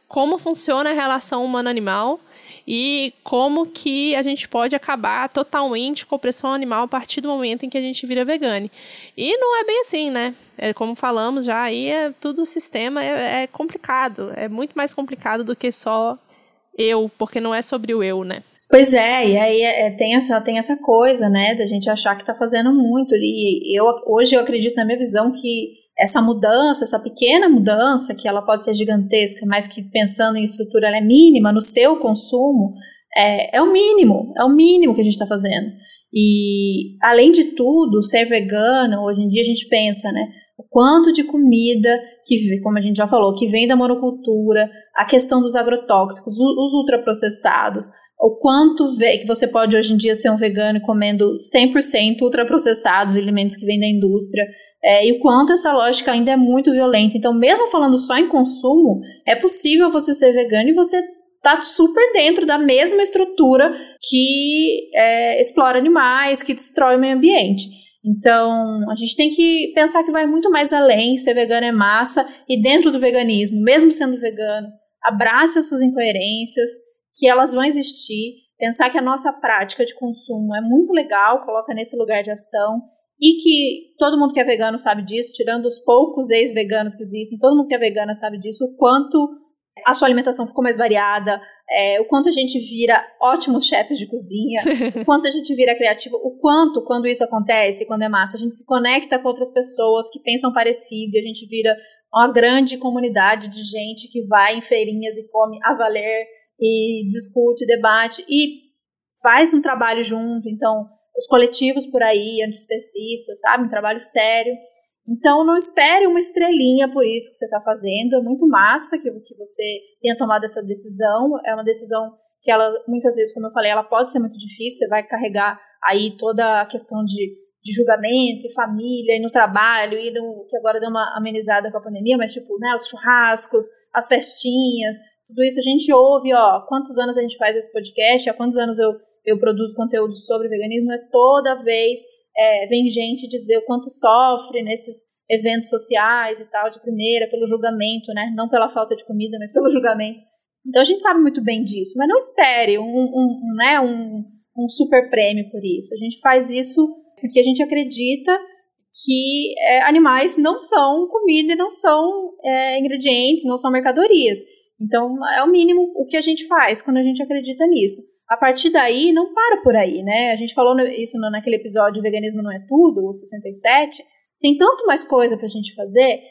como funciona a relação humano-animal e como que a gente pode acabar totalmente com a opressão animal a partir do momento em que a gente vira vegane. E não é bem assim, né? É, como falamos já, aí é tudo o sistema é, é complicado, é muito mais complicado do que só eu, porque não é sobre o eu, né? Pois é, e aí é, é tem, essa, tem essa coisa, né, da gente achar que está fazendo muito. E eu, hoje eu acredito na minha visão que essa mudança, essa pequena mudança, que ela pode ser gigantesca, mas que pensando em estrutura ela é mínima no seu consumo, é, é o mínimo, é o mínimo que a gente está fazendo. E, além de tudo, ser vegano, hoje em dia a gente pensa, né? O quanto de comida, que, como a gente já falou, que vem da monocultura, a questão dos agrotóxicos, os ultraprocessados, o quanto que você pode hoje em dia ser um vegano comendo 100% ultraprocessados, alimentos que vêm da indústria, é, e o quanto essa lógica ainda é muito violenta. Então, mesmo falando só em consumo, é possível você ser vegano e você tá super dentro da mesma estrutura que é, explora animais, que destrói o meio ambiente. Então, a gente tem que pensar que vai muito mais além, ser vegano é massa, e dentro do veganismo, mesmo sendo vegano, abrace as suas incoerências, que elas vão existir, pensar que a nossa prática de consumo é muito legal, coloca nesse lugar de ação, e que todo mundo que é vegano sabe disso, tirando os poucos ex-veganos que existem, todo mundo que é vegana sabe disso, o quanto a sua alimentação ficou mais variada, é, o quanto a gente vira ótimos chefes de cozinha, *laughs* o quanto a gente vira criativo, o quanto, quando isso acontece, quando é massa, a gente se conecta com outras pessoas que pensam parecido, e a gente vira uma grande comunidade de gente que vai em feirinhas e come a valer, e discute, debate, e faz um trabalho junto, então os coletivos por aí, antiespecistas, sabe? Um trabalho sério. Então, não espere uma estrelinha por isso que você está fazendo. É muito massa que, que você tenha tomado essa decisão. É uma decisão que ela, muitas vezes, como eu falei, ela pode ser muito difícil. Você vai carregar aí toda a questão de, de julgamento, e família, e no trabalho, e no, que agora deu uma amenizada com a pandemia, mas tipo, né, os churrascos, as festinhas, tudo isso a gente ouve, ó, quantos anos a gente faz esse podcast, há quantos anos eu eu produzo conteúdo sobre veganismo, é toda vez é, vem gente dizer o quanto sofre nesses eventos sociais e tal, de primeira, pelo julgamento, né? Não pela falta de comida, mas pelo julgamento. Então a gente sabe muito bem disso, mas não espere um, um, um né, um, um super prêmio por isso. A gente faz isso porque a gente acredita que é, animais não são comida não são é, ingredientes, não são mercadorias. Então é o mínimo o que a gente faz quando a gente acredita nisso a partir daí não para por aí, né? A gente falou isso naquele episódio Veganismo Não É Tudo, o 67, tem tanto mais coisa para a gente fazer.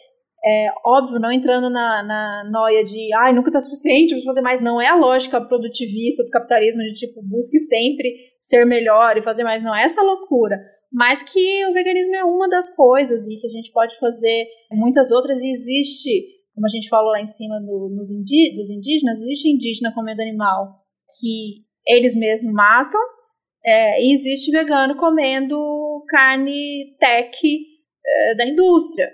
É, óbvio, não entrando na, na noia de ai, nunca está suficiente, vou fazer mais. Não é a lógica produtivista do capitalismo de tipo, busque sempre ser melhor e fazer mais. Não é essa loucura. Mas que o veganismo é uma das coisas e que a gente pode fazer muitas outras. E existe, como a gente falou lá em cima do, dos, indí dos indígenas, existe indígena comendo animal que eles mesmos matam, é, e existe vegano comendo carne tech é, da indústria.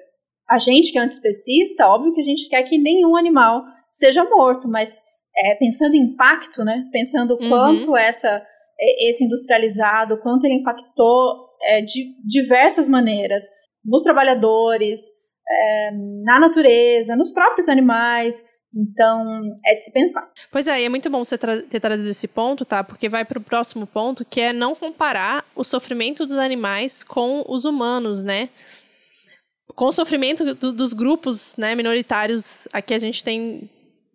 A gente que é antiespecista, óbvio que a gente quer que nenhum animal seja morto, mas é, pensando em impacto, né? Pensando o uhum. quanto essa, esse industrializado, quanto ele impactou é, de diversas maneiras nos trabalhadores, é, na natureza, nos próprios animais. Então, é de se pensar. Pois é, e é muito bom você tra ter trazido esse ponto, tá? Porque vai para o próximo ponto, que é não comparar o sofrimento dos animais com os humanos, né? Com o sofrimento do, dos grupos né, minoritários aqui a gente tem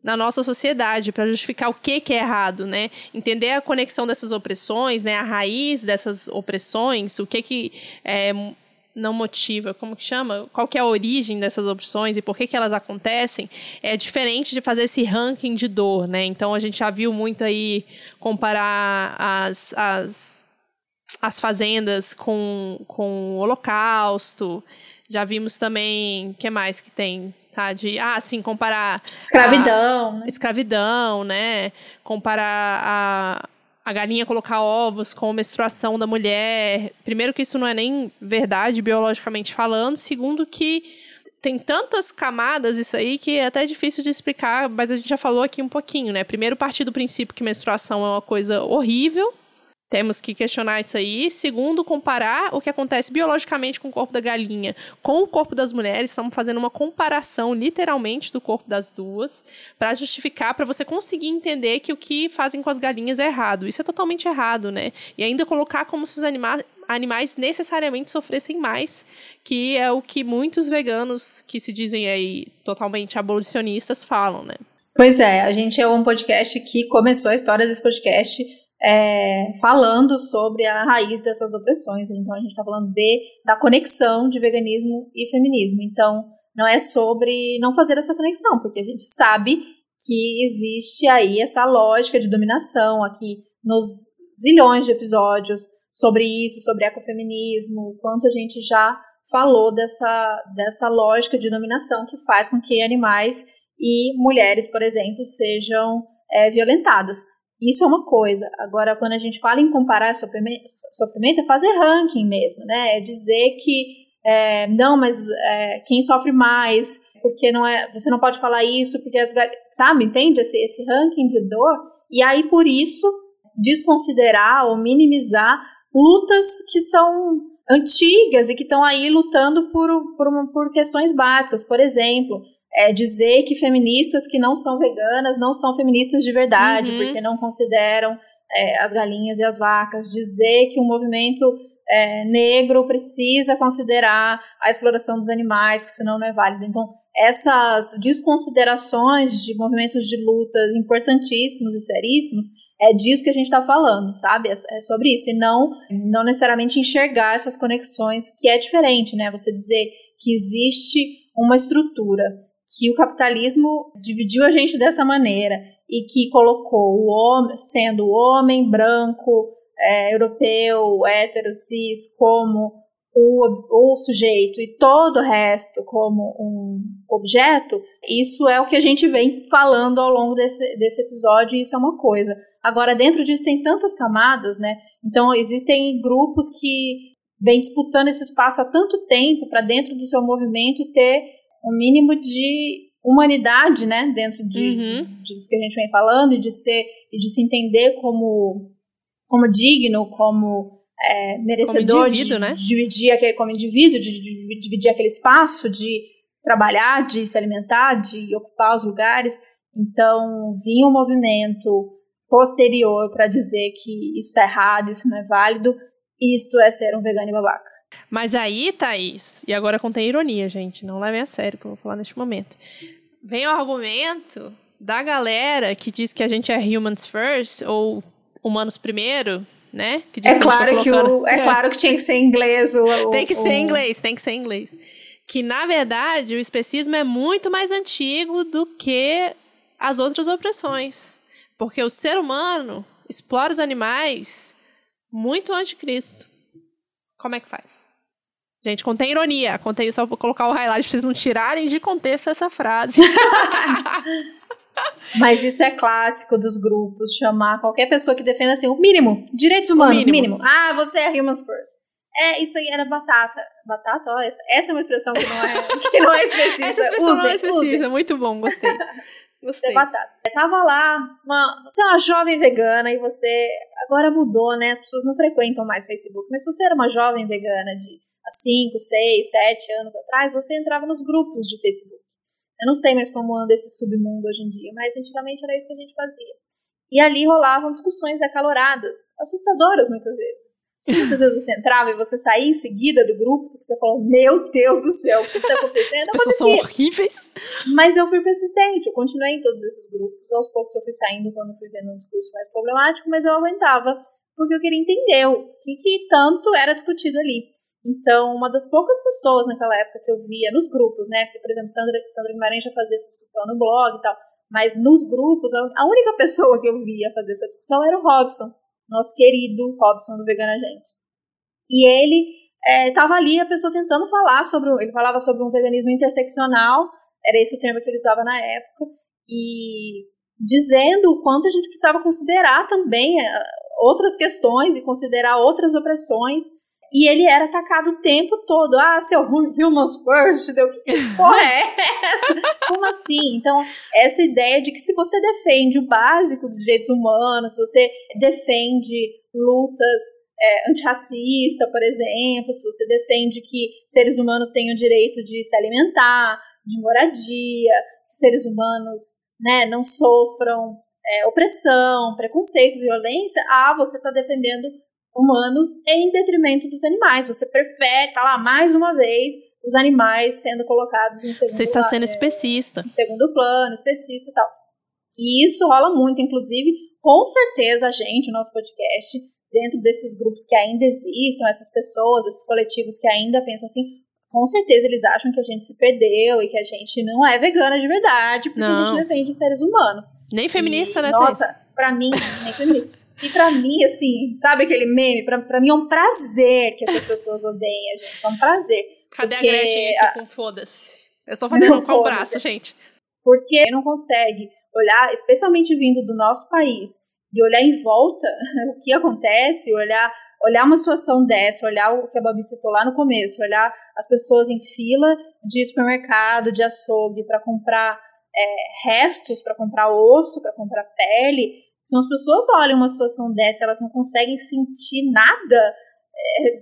na nossa sociedade para justificar o que, que é errado, né? Entender a conexão dessas opressões, né? A raiz dessas opressões, o que que é, não motiva, como que chama? Qual que é a origem dessas opções e por que, que elas acontecem, é diferente de fazer esse ranking de dor, né? Então a gente já viu muito aí comparar as, as, as fazendas com, com o holocausto. Já vimos também, o que mais que tem? Tá, de, ah, sim, comparar... Escravidão. A, né? Escravidão, né? Comparar a a galinha colocar ovos com menstruação da mulher. Primeiro que isso não é nem verdade biologicamente falando, segundo que tem tantas camadas isso aí que é até difícil de explicar, mas a gente já falou aqui um pouquinho, né? Primeiro partir do princípio que menstruação é uma coisa horrível, temos que questionar isso aí. Segundo, comparar o que acontece biologicamente com o corpo da galinha com o corpo das mulheres. Estamos fazendo uma comparação, literalmente, do corpo das duas, para justificar, para você conseguir entender que o que fazem com as galinhas é errado. Isso é totalmente errado, né? E ainda colocar como se os animais animais necessariamente sofressem mais, que é o que muitos veganos que se dizem aí totalmente abolicionistas falam, né? Pois é, a gente é um podcast que começou a história desse podcast é, falando sobre a raiz dessas opressões. Então, a gente está falando de, da conexão de veganismo e feminismo. Então, não é sobre não fazer essa conexão, porque a gente sabe que existe aí essa lógica de dominação aqui nos zilhões de episódios sobre isso, sobre ecofeminismo, o quanto a gente já falou dessa, dessa lógica de dominação que faz com que animais e mulheres, por exemplo, sejam é, violentadas. Isso é uma coisa. Agora, quando a gente fala em comparar sofrimento, é fazer ranking mesmo, né? É dizer que é, não, mas é, quem sofre mais, porque não é, você não pode falar isso, porque as, sabe, entende esse, esse ranking de dor? E aí por isso desconsiderar ou minimizar lutas que são antigas e que estão aí lutando por, por, por questões básicas. Por exemplo, é, dizer que feministas que não são veganas não são feministas de verdade, uhum. porque não consideram é, as galinhas e as vacas, dizer que um movimento é, negro precisa considerar a exploração dos animais, que senão não é válido. Então, essas desconsiderações de movimentos de luta importantíssimos e seríssimos, é disso que a gente está falando, sabe? É, é, sobre isso. E não, não necessariamente enxergar essas conexões, que é diferente, né? Você dizer que existe uma estrutura que o capitalismo dividiu a gente dessa maneira e que colocou o homem, sendo o homem branco, é, europeu, hétero, cis, como o, o sujeito e todo o resto como um objeto, isso é o que a gente vem falando ao longo desse, desse episódio e isso é uma coisa. Agora, dentro disso tem tantas camadas, né? Então, existem grupos que vêm disputando esse espaço há tanto tempo para dentro do seu movimento ter um mínimo de humanidade, né, dentro de, uhum. disso que a gente vem falando e de ser e de se entender como como digno, como é, merecedor como de, né? dividir aquele como indivíduo, de, de, de dividir aquele espaço, de trabalhar, de se alimentar, de ocupar os lugares. Então, vinha um movimento posterior para dizer que isso está errado, isso não é válido, isto é ser um vegano e babaca. Mas aí, Thaís, e agora contém ironia, gente, não levem a sério o que eu vou falar neste momento. Vem o argumento da galera que diz que a gente é humans first, ou humanos primeiro, né? Que é claro que, o, é, é, claro que tinha que ser inglês o, Tem que o, ser inglês, tem que ser inglês. Que na verdade o especismo é muito mais antigo do que as outras opressões. Porque o ser humano explora os animais muito antes de Cristo. Como é que faz? Gente, contém ironia. Contém só pra colocar o highlight pra vocês não tirarem de contexto essa frase. *laughs* *laughs* Mas isso é clássico dos grupos, chamar qualquer pessoa que defenda assim, o mínimo, direitos humanos, mínimo. mínimo. Ah, você é humans first. É, isso aí era batata. Batata, ó, essa, essa é uma expressão que não é, *laughs* que não é específica. Essa expressão use, não é específica, muito bom, gostei. Gostei. Batata. Eu tava lá, uma, você é uma jovem vegana e você agora mudou, né? As pessoas não frequentam mais Facebook, mas você era uma jovem vegana de 5, 6, 7 anos atrás, você entrava nos grupos de Facebook. Eu não sei mais como anda esse submundo hoje em dia, mas antigamente era isso que a gente fazia. E ali rolavam discussões acaloradas, assustadoras muitas vezes. Muitas vezes você entrava e você saía em seguida do grupo, porque você falou, meu Deus do céu, o que está acontecendo? As pessoas são horríveis. Mas eu fui persistente, eu continuei em todos esses grupos. Aos poucos eu fui saindo quando fui vendo um discurso mais problemático, mas eu aguentava, porque eu queria entender o que, que tanto era discutido ali. Então, uma das poucas pessoas naquela época que eu via nos grupos, né? Porque, por exemplo, Sandra, Sandra Guimarães já fazia essa discussão no blog e tal, mas nos grupos, a única pessoa que eu via fazer essa discussão era o Robson, nosso querido Robson do Vegana Gente. E ele estava é, ali, a pessoa tentando falar sobre. Ele falava sobre um veganismo interseccional, era esse o termo que ele usava na época, e dizendo o quanto a gente precisava considerar também é, outras questões e considerar outras opressões e ele era atacado o tempo todo. Ah, seu humans first, deu que porra é essa? *laughs* Como assim? Então, essa ideia de que se você defende o básico dos direitos humanos, se você defende lutas é, antirracista, por exemplo, se você defende que seres humanos tenham o direito de se alimentar, de moradia, que seres humanos né, não sofram é, opressão, preconceito, violência, ah, você está defendendo humanos em detrimento dos animais. Você prefere, tá lá, mais uma vez, os animais sendo colocados em segundo Você está sendo é, especista. Em segundo plano, especista e tal. E isso rola muito, inclusive, com certeza a gente, o nosso podcast, dentro desses grupos que ainda existem, essas pessoas, esses coletivos que ainda pensam assim, com certeza eles acham que a gente se perdeu e que a gente não é vegana de verdade, porque não. a gente defende seres humanos. Nem feminista, e, né? Nossa, pra mim, nem feminista. E pra mim, assim, sabe aquele meme? Pra, pra mim é um prazer que essas pessoas odeiem a gente. É um prazer. Cadê a Gretchen aqui com foda-se? Eu estou fazendo com o braço, gente. Porque não consegue olhar, especialmente vindo do nosso país, e olhar em volta *laughs* o que acontece, olhar, olhar uma situação dessa, olhar o que a Babi citou lá no começo, olhar as pessoas em fila de supermercado, de açougue, para comprar é, restos, para comprar osso, para comprar pele, se as pessoas olham uma situação dessa, elas não conseguem sentir nada, é, é,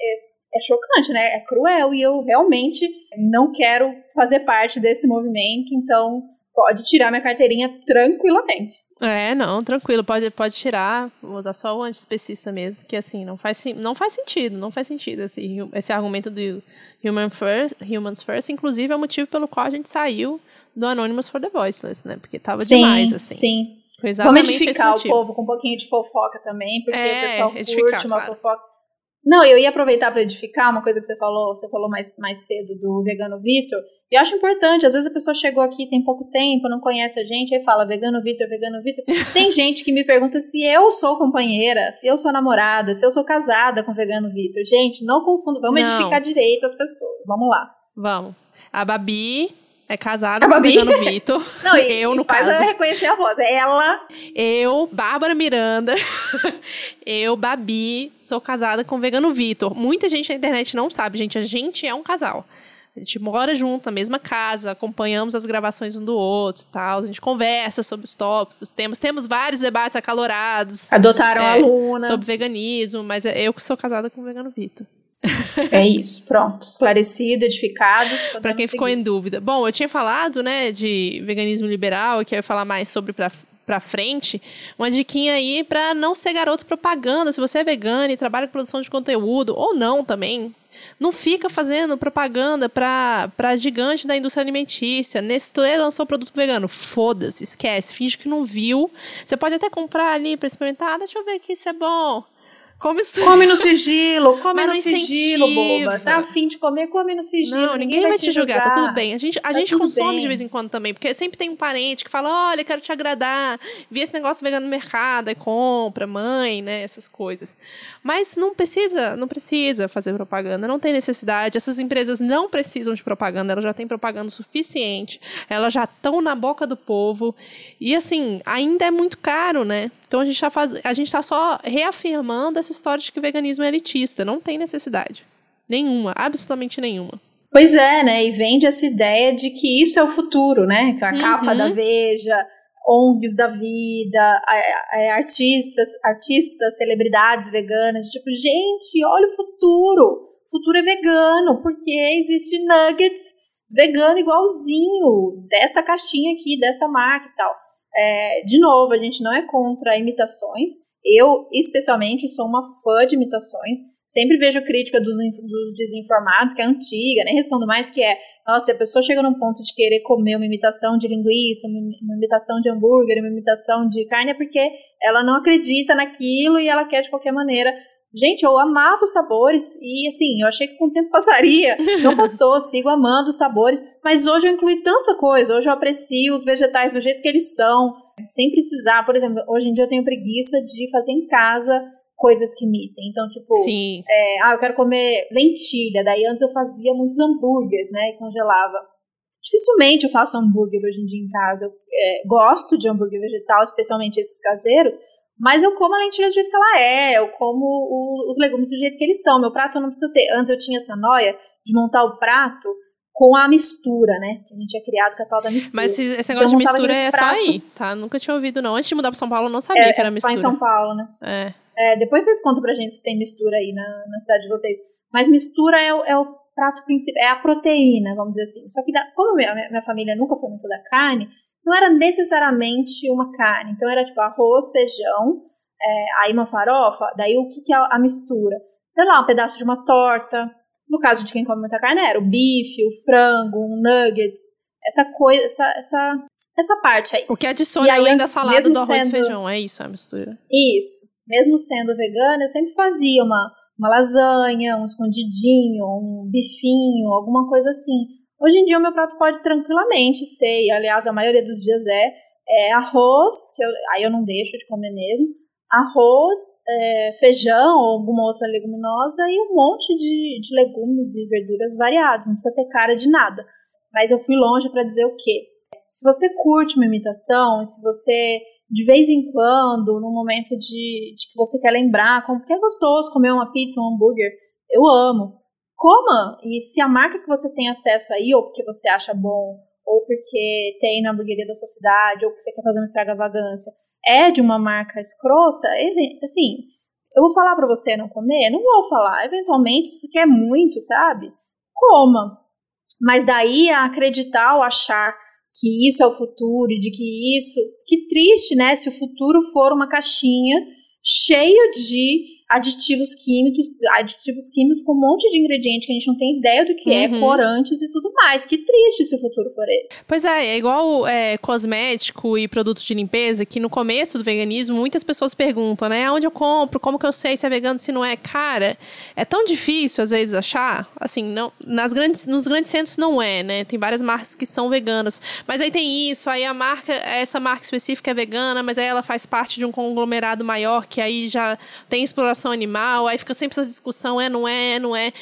é, é, chocante, né? É cruel e eu realmente não quero fazer parte desse movimento, então pode tirar minha carteirinha tranquilamente. É, não, tranquilo, pode, pode tirar, vou usar só o antiespecista mesmo, porque assim, não faz, não faz sentido, não faz sentido esse, esse argumento do human first, Humans First, inclusive é o motivo pelo qual a gente saiu do Anonymous for the Voiceless, né, porque tava sim, demais, assim. Sim, Vamos edificar o povo com um pouquinho de fofoca também, porque é, o pessoal curte uma claro. fofoca. Não, eu ia aproveitar para edificar uma coisa que você falou, você falou mais, mais cedo do Vegano Vitor. E eu acho importante, às vezes a pessoa chegou aqui tem pouco tempo, não conhece a gente, aí fala Vegano Vitor, Vegano Vitor. *laughs* tem gente que me pergunta se eu sou companheira, se eu sou namorada, se eu sou casada com Vegano Vitor. Gente, não confunda, vamos não. edificar direito as pessoas. Vamos lá. Vamos. A Babi é casada Babi? com o Vitor. *laughs* Não, e, *laughs* eu, no faz caso. Faz reconhecer a voz. É ela. Eu, Bárbara Miranda. *laughs* eu, Babi, sou casada com o Vegano Vitor. Muita gente na internet não sabe, gente. A gente é um casal. A gente mora junto na mesma casa, acompanhamos as gravações um do outro tal. A gente conversa sobre os tópicos, os temas. Temos vários debates acalorados. Adotaram é, a aluna. Sobre veganismo, mas é eu que sou casada com o Vegano Vitor. É isso, pronto. Esclarecido, edificado. Para quem seguir. ficou em dúvida. Bom, eu tinha falado, né, de veganismo liberal, que eu ia falar mais sobre pra, pra frente. Uma diquinha aí para não ser garoto propaganda. Se você é vegano e trabalha com produção de conteúdo, ou não também, não fica fazendo propaganda para pra gigante da indústria alimentícia. Nestlé lançou produto vegano. Foda-se, esquece, finge que não viu. Você pode até comprar ali para experimentar. Ah, deixa eu ver aqui se é bom. Come, come no sigilo, *laughs* come no sigilo, boba. Tá afim de comer, come no sigilo. Não, ninguém, ninguém vai, vai, te julgar, julgar, tá tudo bem. A gente, a tá gente consome bem. de vez em quando também, porque sempre tem um parente que fala: olha, quero te agradar. Vi esse negócio vegano no mercado, aí compra, mãe, né? Essas coisas. Mas não precisa, não precisa fazer propaganda, não tem necessidade. Essas empresas não precisam de propaganda, elas já têm propaganda suficiente, elas já estão na boca do povo. E assim, ainda é muito caro, né? Então a gente está faz... a gente tá só reafirmando essa história de que o veganismo é elitista. Não tem necessidade. Nenhuma, absolutamente nenhuma. Pois é, né? E vende essa ideia de que isso é o futuro, né? Que a uhum. capa da Veja, ONGs da vida, artistas, artistas, celebridades veganas. Tipo, gente, olha o futuro. O futuro é vegano, porque existe nuggets vegano igualzinho dessa caixinha aqui, dessa marca e tal. É, de novo, a gente não é contra imitações. Eu, especialmente, sou uma fã de imitações. Sempre vejo crítica dos, dos desinformados, que é antiga, nem respondo mais, que é nossa, a pessoa chega num ponto de querer comer uma imitação de linguiça, uma imitação de hambúrguer, uma imitação de carne, é porque ela não acredita naquilo e ela quer de qualquer maneira Gente, eu amava os sabores e assim, eu achei que com o tempo *laughs* passaria. Não passou, sigo amando os sabores, mas hoje eu incluí tanta coisa. Hoje eu aprecio os vegetais do jeito que eles são, sem precisar. Por exemplo, hoje em dia eu tenho preguiça de fazer em casa coisas que imitem. Então, tipo, Sim. É, ah, eu quero comer lentilha. Daí antes eu fazia muitos hambúrgueres, né? E congelava. Dificilmente eu faço hambúrguer hoje em dia em casa. Eu é, gosto de hambúrguer vegetal, especialmente esses caseiros, mas eu como a lentilha do jeito que ela é, eu como o, os legumes do jeito que eles são. Meu prato eu não preciso ter. Antes eu tinha essa noia de montar o prato com a mistura, né? Que a gente é criado com a tal da mistura. Mas esse, esse negócio então, de mistura é prato. só aí, tá? Nunca tinha ouvido, não. Antes de mudar pra São Paulo, eu não sabia é, que era é mistura. Só em São Paulo, né? É. é. Depois vocês contam pra gente se tem mistura aí na, na cidade de vocês. Mas mistura é, é o prato principal, é a proteína, vamos dizer assim. Só que, da, como minha, minha família nunca foi muito da carne, não era necessariamente uma carne. Então era tipo arroz, feijão, é, aí uma farofa, daí o que, que é a mistura? Sei lá, um pedaço de uma torta. No caso de quem come muita carne, era o bife, o frango, um nuggets, essa coisa, essa, essa, essa parte aí. O que adiciona além da salada do arroz sendo, e feijão, é isso a mistura. Isso. Mesmo sendo vegana, eu sempre fazia uma, uma lasanha, um escondidinho, um bifinho, alguma coisa assim. Hoje em dia o meu prato pode tranquilamente ser, e aliás a maioria dos dias é, é arroz, que eu, aí eu não deixo de comer mesmo, arroz, é, feijão ou alguma outra leguminosa e um monte de, de legumes e verduras variados. Não precisa ter cara de nada. Mas eu fui longe para dizer o quê? Se você curte uma imitação, se você de vez em quando, num momento de, de que você quer lembrar, como que é gostoso comer uma pizza, um hambúrguer, eu amo. Coma! E se a marca que você tem acesso aí, ou porque você acha bom, ou porque tem na hamburgueria da sua cidade, ou porque você quer fazer uma extravagância, é de uma marca escrota, ele, assim, eu vou falar para você não comer? Não vou falar. Eventualmente, se você quer muito, sabe? Coma. Mas daí a acreditar ou achar que isso é o futuro e de que isso. Que triste, né? Se o futuro for uma caixinha cheia de aditivos químicos, aditivos químicos com um monte de ingrediente que a gente não tem ideia do que é, uhum. é, corantes e tudo mais. Que triste se o futuro for esse. Pois é, é igual é, cosmético e produtos de limpeza, que no começo do veganismo muitas pessoas perguntam, né? Onde eu compro? Como que eu sei se é vegano, se não é? Cara, é tão difícil às vezes achar. Assim, não, nas grandes, nos grandes centros não é, né? Tem várias marcas que são veganas. Mas aí tem isso, aí a marca, essa marca específica é vegana, mas aí ela faz parte de um conglomerado maior que aí já tem exploração exploração animal, aí fica sempre essa discussão, é, não é, é, não é.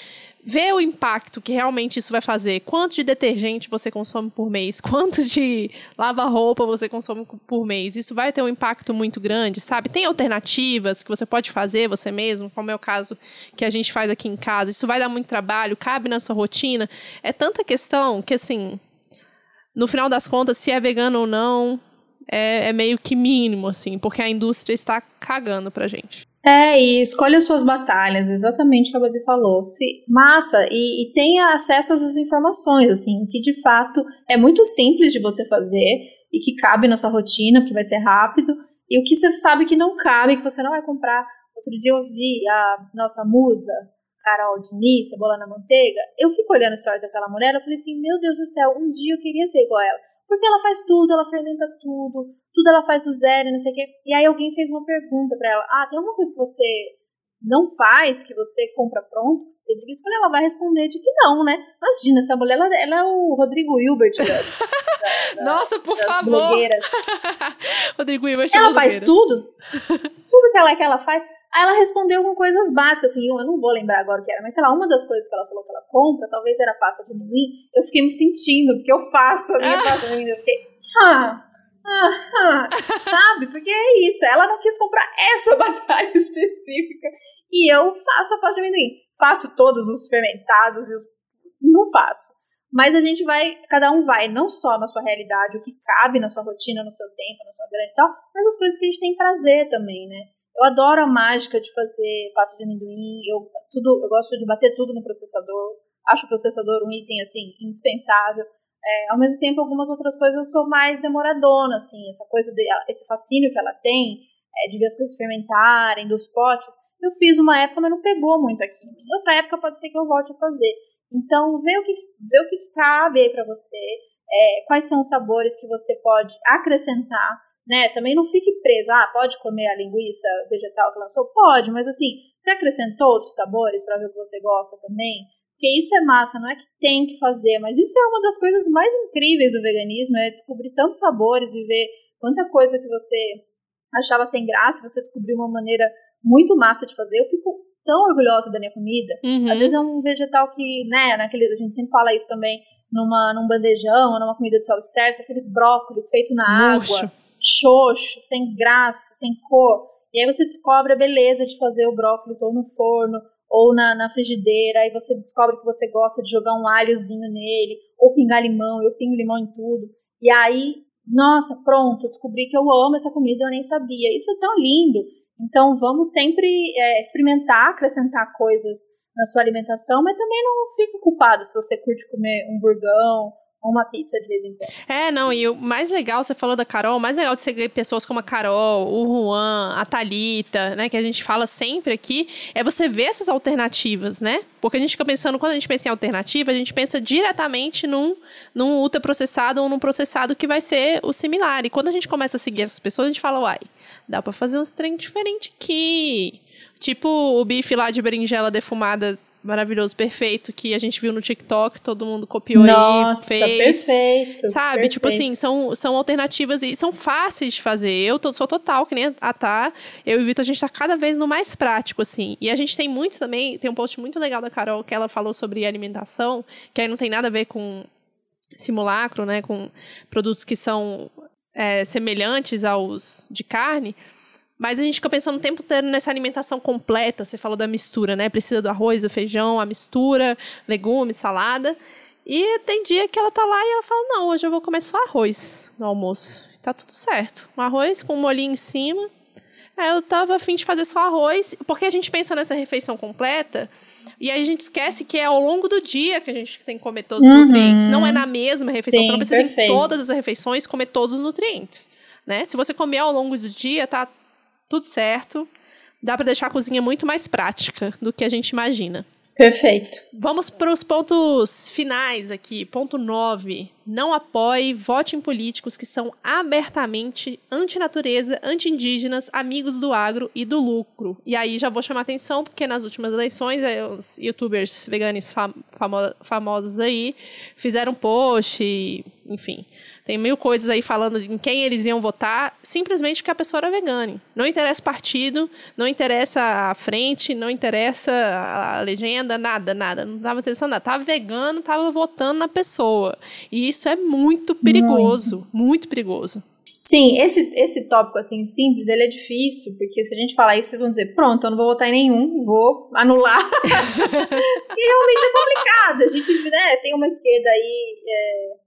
Vê o impacto que realmente isso vai fazer. Quanto de detergente você consome por mês? Quanto de lava-roupa você consome por mês? Isso vai ter um impacto muito grande, sabe? Tem alternativas que você pode fazer você mesmo, como é o caso que a gente faz aqui em casa. Isso vai dar muito trabalho, cabe na sua rotina. É tanta questão que, assim, no final das contas, se é vegano ou não, é, é meio que mínimo, assim, porque a indústria está cagando pra gente. É, e escolha suas batalhas, exatamente o que a Babi falou. Se, massa, e, e tenha acesso a essas informações, assim, que de fato é muito simples de você fazer e que cabe na sua rotina, porque vai ser rápido, e o que você sabe que não cabe, que você não vai comprar. Outro dia eu vi a nossa musa, Carol Diniz, Cebola na Manteiga, eu fico olhando os stories daquela mulher, eu falei assim, meu Deus do céu, um dia eu queria ser igual a ela. Porque ela faz tudo, ela fermenta tudo, tudo ela faz do zero, não sei o quê. E aí alguém fez uma pergunta para ela: Ah, tem alguma coisa que você não faz, que você compra pronto, que você tem preguiça, ela vai responder de que não, né? Imagina, essa mulher, ela, ela é o Rodrigo Hilbert *laughs* da, Nossa, por favor! Blogueiras. *laughs* Rodrigo Hilbert Ela faz tudo, tudo que ela, que ela faz. Aí ela respondeu com coisas básicas, assim, eu não vou lembrar agora o que era, mas sei lá, uma das coisas que ela falou que ela compra, talvez era pasta de amendoim, eu fiquei me sentindo, porque eu faço a minha pasta de amendoim, eu fiquei, ah, sabe? Porque é isso. Ela não quis comprar essa *laughs* batalha específica. E eu faço a pasta de amendoim. Faço todos os fermentados e os. Não faço. Mas a gente vai, cada um vai, não só na sua realidade, o que cabe na sua rotina, no seu tempo, na sua grana e tal, mas as coisas que a gente tem prazer também, né? Eu adoro a mágica de fazer pasta de amendoim, eu, tudo, eu gosto de bater tudo no processador, acho o processador um item, assim, indispensável. É, ao mesmo tempo, algumas outras coisas eu sou mais demoradona, assim, essa coisa, de, esse fascínio que ela tem é, de ver as coisas fermentarem, dos potes. Eu fiz uma época, mas não pegou muito aqui. Em outra época pode ser que eu volte a fazer. Então, vê o que, vê o que cabe aí para você, é, quais são os sabores que você pode acrescentar, né? Também não fique preso, ah, pode comer a linguiça vegetal que lançou? Pode, mas assim, você acrescentou outros sabores para ver o que você gosta também? Porque isso é massa, não é que tem que fazer, mas isso é uma das coisas mais incríveis do veganismo, é descobrir tantos sabores e ver quanta coisa que você achava sem graça, você descobriu uma maneira muito massa de fazer. Eu fico tão orgulhosa da minha comida. Uhum. Às vezes é um vegetal que, né, naquele, a gente sempre fala isso também, numa, num bandejão ou numa comida de self-service, aquele brócolis feito na água, xoxo, sem graça, sem cor. E aí você descobre a beleza de fazer o brócolis ou no forno, ou na, na frigideira, aí você descobre que você gosta de jogar um alhozinho nele, ou pingar limão, eu pingo limão em tudo. E aí, nossa, pronto, descobri que eu amo essa comida, eu nem sabia. Isso é tão lindo. Então, vamos sempre é, experimentar, acrescentar coisas na sua alimentação, mas também não fique culpado se você curte comer um burgão uma pizza de vez em quando. É, não, e o mais legal, você falou da Carol, o mais legal de seguir pessoas como a Carol, o Juan, a Talita, né, que a gente fala sempre aqui, é você ver essas alternativas, né? Porque a gente fica pensando, quando a gente pensa em alternativa, a gente pensa diretamente num, num ultraprocessado ou num processado que vai ser o similar. E quando a gente começa a seguir essas pessoas, a gente fala, uai, dá pra fazer uns trem diferente aqui. Tipo o bife lá de berinjela defumada maravilhoso, perfeito, que a gente viu no TikTok, todo mundo copiou Nossa, aí, fez. perfeito. Sabe? Perfeito. Tipo assim, são, são alternativas e são fáceis de fazer. Eu tô, sou total, que nem a Tá. Eu e o Vitor, a gente tá cada vez no mais prático, assim. E a gente tem muito também, tem um post muito legal da Carol que ela falou sobre alimentação, que aí não tem nada a ver com simulacro, né? Com produtos que são é, semelhantes aos de carne. Mas a gente fica pensando o tempo inteiro nessa alimentação completa. Você falou da mistura, né? Precisa do arroz, do feijão, a mistura, legumes, salada. E tem dia que ela tá lá e ela fala: Não, hoje eu vou comer só arroz no almoço. Tá tudo certo. Um arroz com um molhinho em cima. Aí eu tava afim de fazer só arroz, porque a gente pensa nessa refeição completa e aí a gente esquece que é ao longo do dia que a gente tem que comer todos os uhum. nutrientes. Não é na mesma refeição. Sim, você não precisa perfeito. em todas as refeições comer todos os nutrientes. Né? Se você comer ao longo do dia, tá tudo certo. Dá para deixar a cozinha muito mais prática do que a gente imagina. Perfeito. Vamos para os pontos finais aqui. Ponto 9. Não apoie, vote em políticos que são abertamente antinatureza, anti-indígenas, amigos do agro e do lucro. E aí já vou chamar atenção, porque nas últimas eleições, os youtubers veganos fam famosos aí fizeram post, enfim tem mil coisas aí falando em quem eles iam votar, simplesmente porque a pessoa era vegana. Não interessa o partido, não interessa a frente, não interessa a legenda, nada, nada. Não estava interessando nada. Tava vegano, tava votando na pessoa. E isso é muito perigoso, muito, muito perigoso. Sim, esse, esse tópico assim simples, ele é difícil, porque se a gente falar isso, vocês vão dizer, pronto, eu não vou votar em nenhum, vou anular. *laughs* e realmente é complicado. A gente né, tem uma esquerda aí é,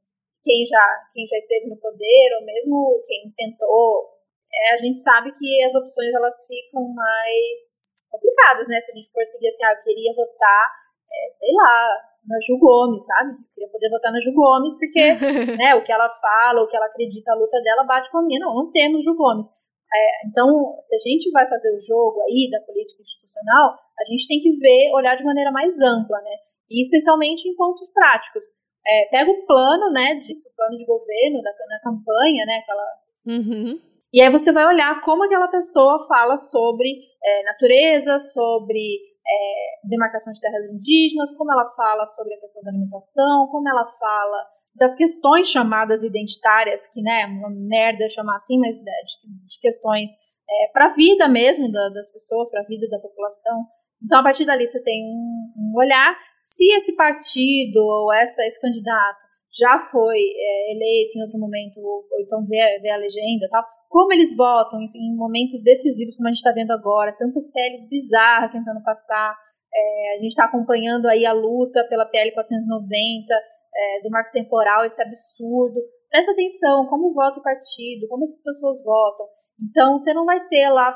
quem já, quem já esteve no poder, ou mesmo quem tentou, é, a gente sabe que as opções elas ficam mais complicadas, né? Se a gente for seguir assim, ah, eu queria votar, é, sei lá, na Ju Gomes, sabe? Eu queria poder votar na Ju Gomes, porque *laughs* né, o que ela fala, o que ela acredita, a luta dela bate com a minha. Não, não temos Ju Gomes. É, então, se a gente vai fazer o jogo aí da política institucional, a gente tem que ver, olhar de maneira mais ampla, né? E especialmente em pontos práticos é, pega o plano, né, de, o plano de governo da, na campanha, né, aquela... Uhum. E aí você vai olhar como aquela pessoa fala sobre é, natureza, sobre é, demarcação de terras indígenas, como ela fala sobre a questão da alimentação, como ela fala das questões chamadas identitárias, que né, uma merda chamar assim, mas de, de questões é, para a vida mesmo da, das pessoas, para a vida da população. Então, a partir dali, você tem um, um olhar se esse partido ou essa, esse candidato já foi é, eleito em outro momento, ou, ou então vê, vê, a legenda tal, como eles votam em, momentos decisivos, como a gente está vendo agora, tantas PLs bizarras tentando passar, é, a gente está acompanhando aí a luta pela PL 490, é, do marco temporal, esse absurdo. Presta atenção, como vota o partido, como essas pessoas votam. Então, você não vai ter lá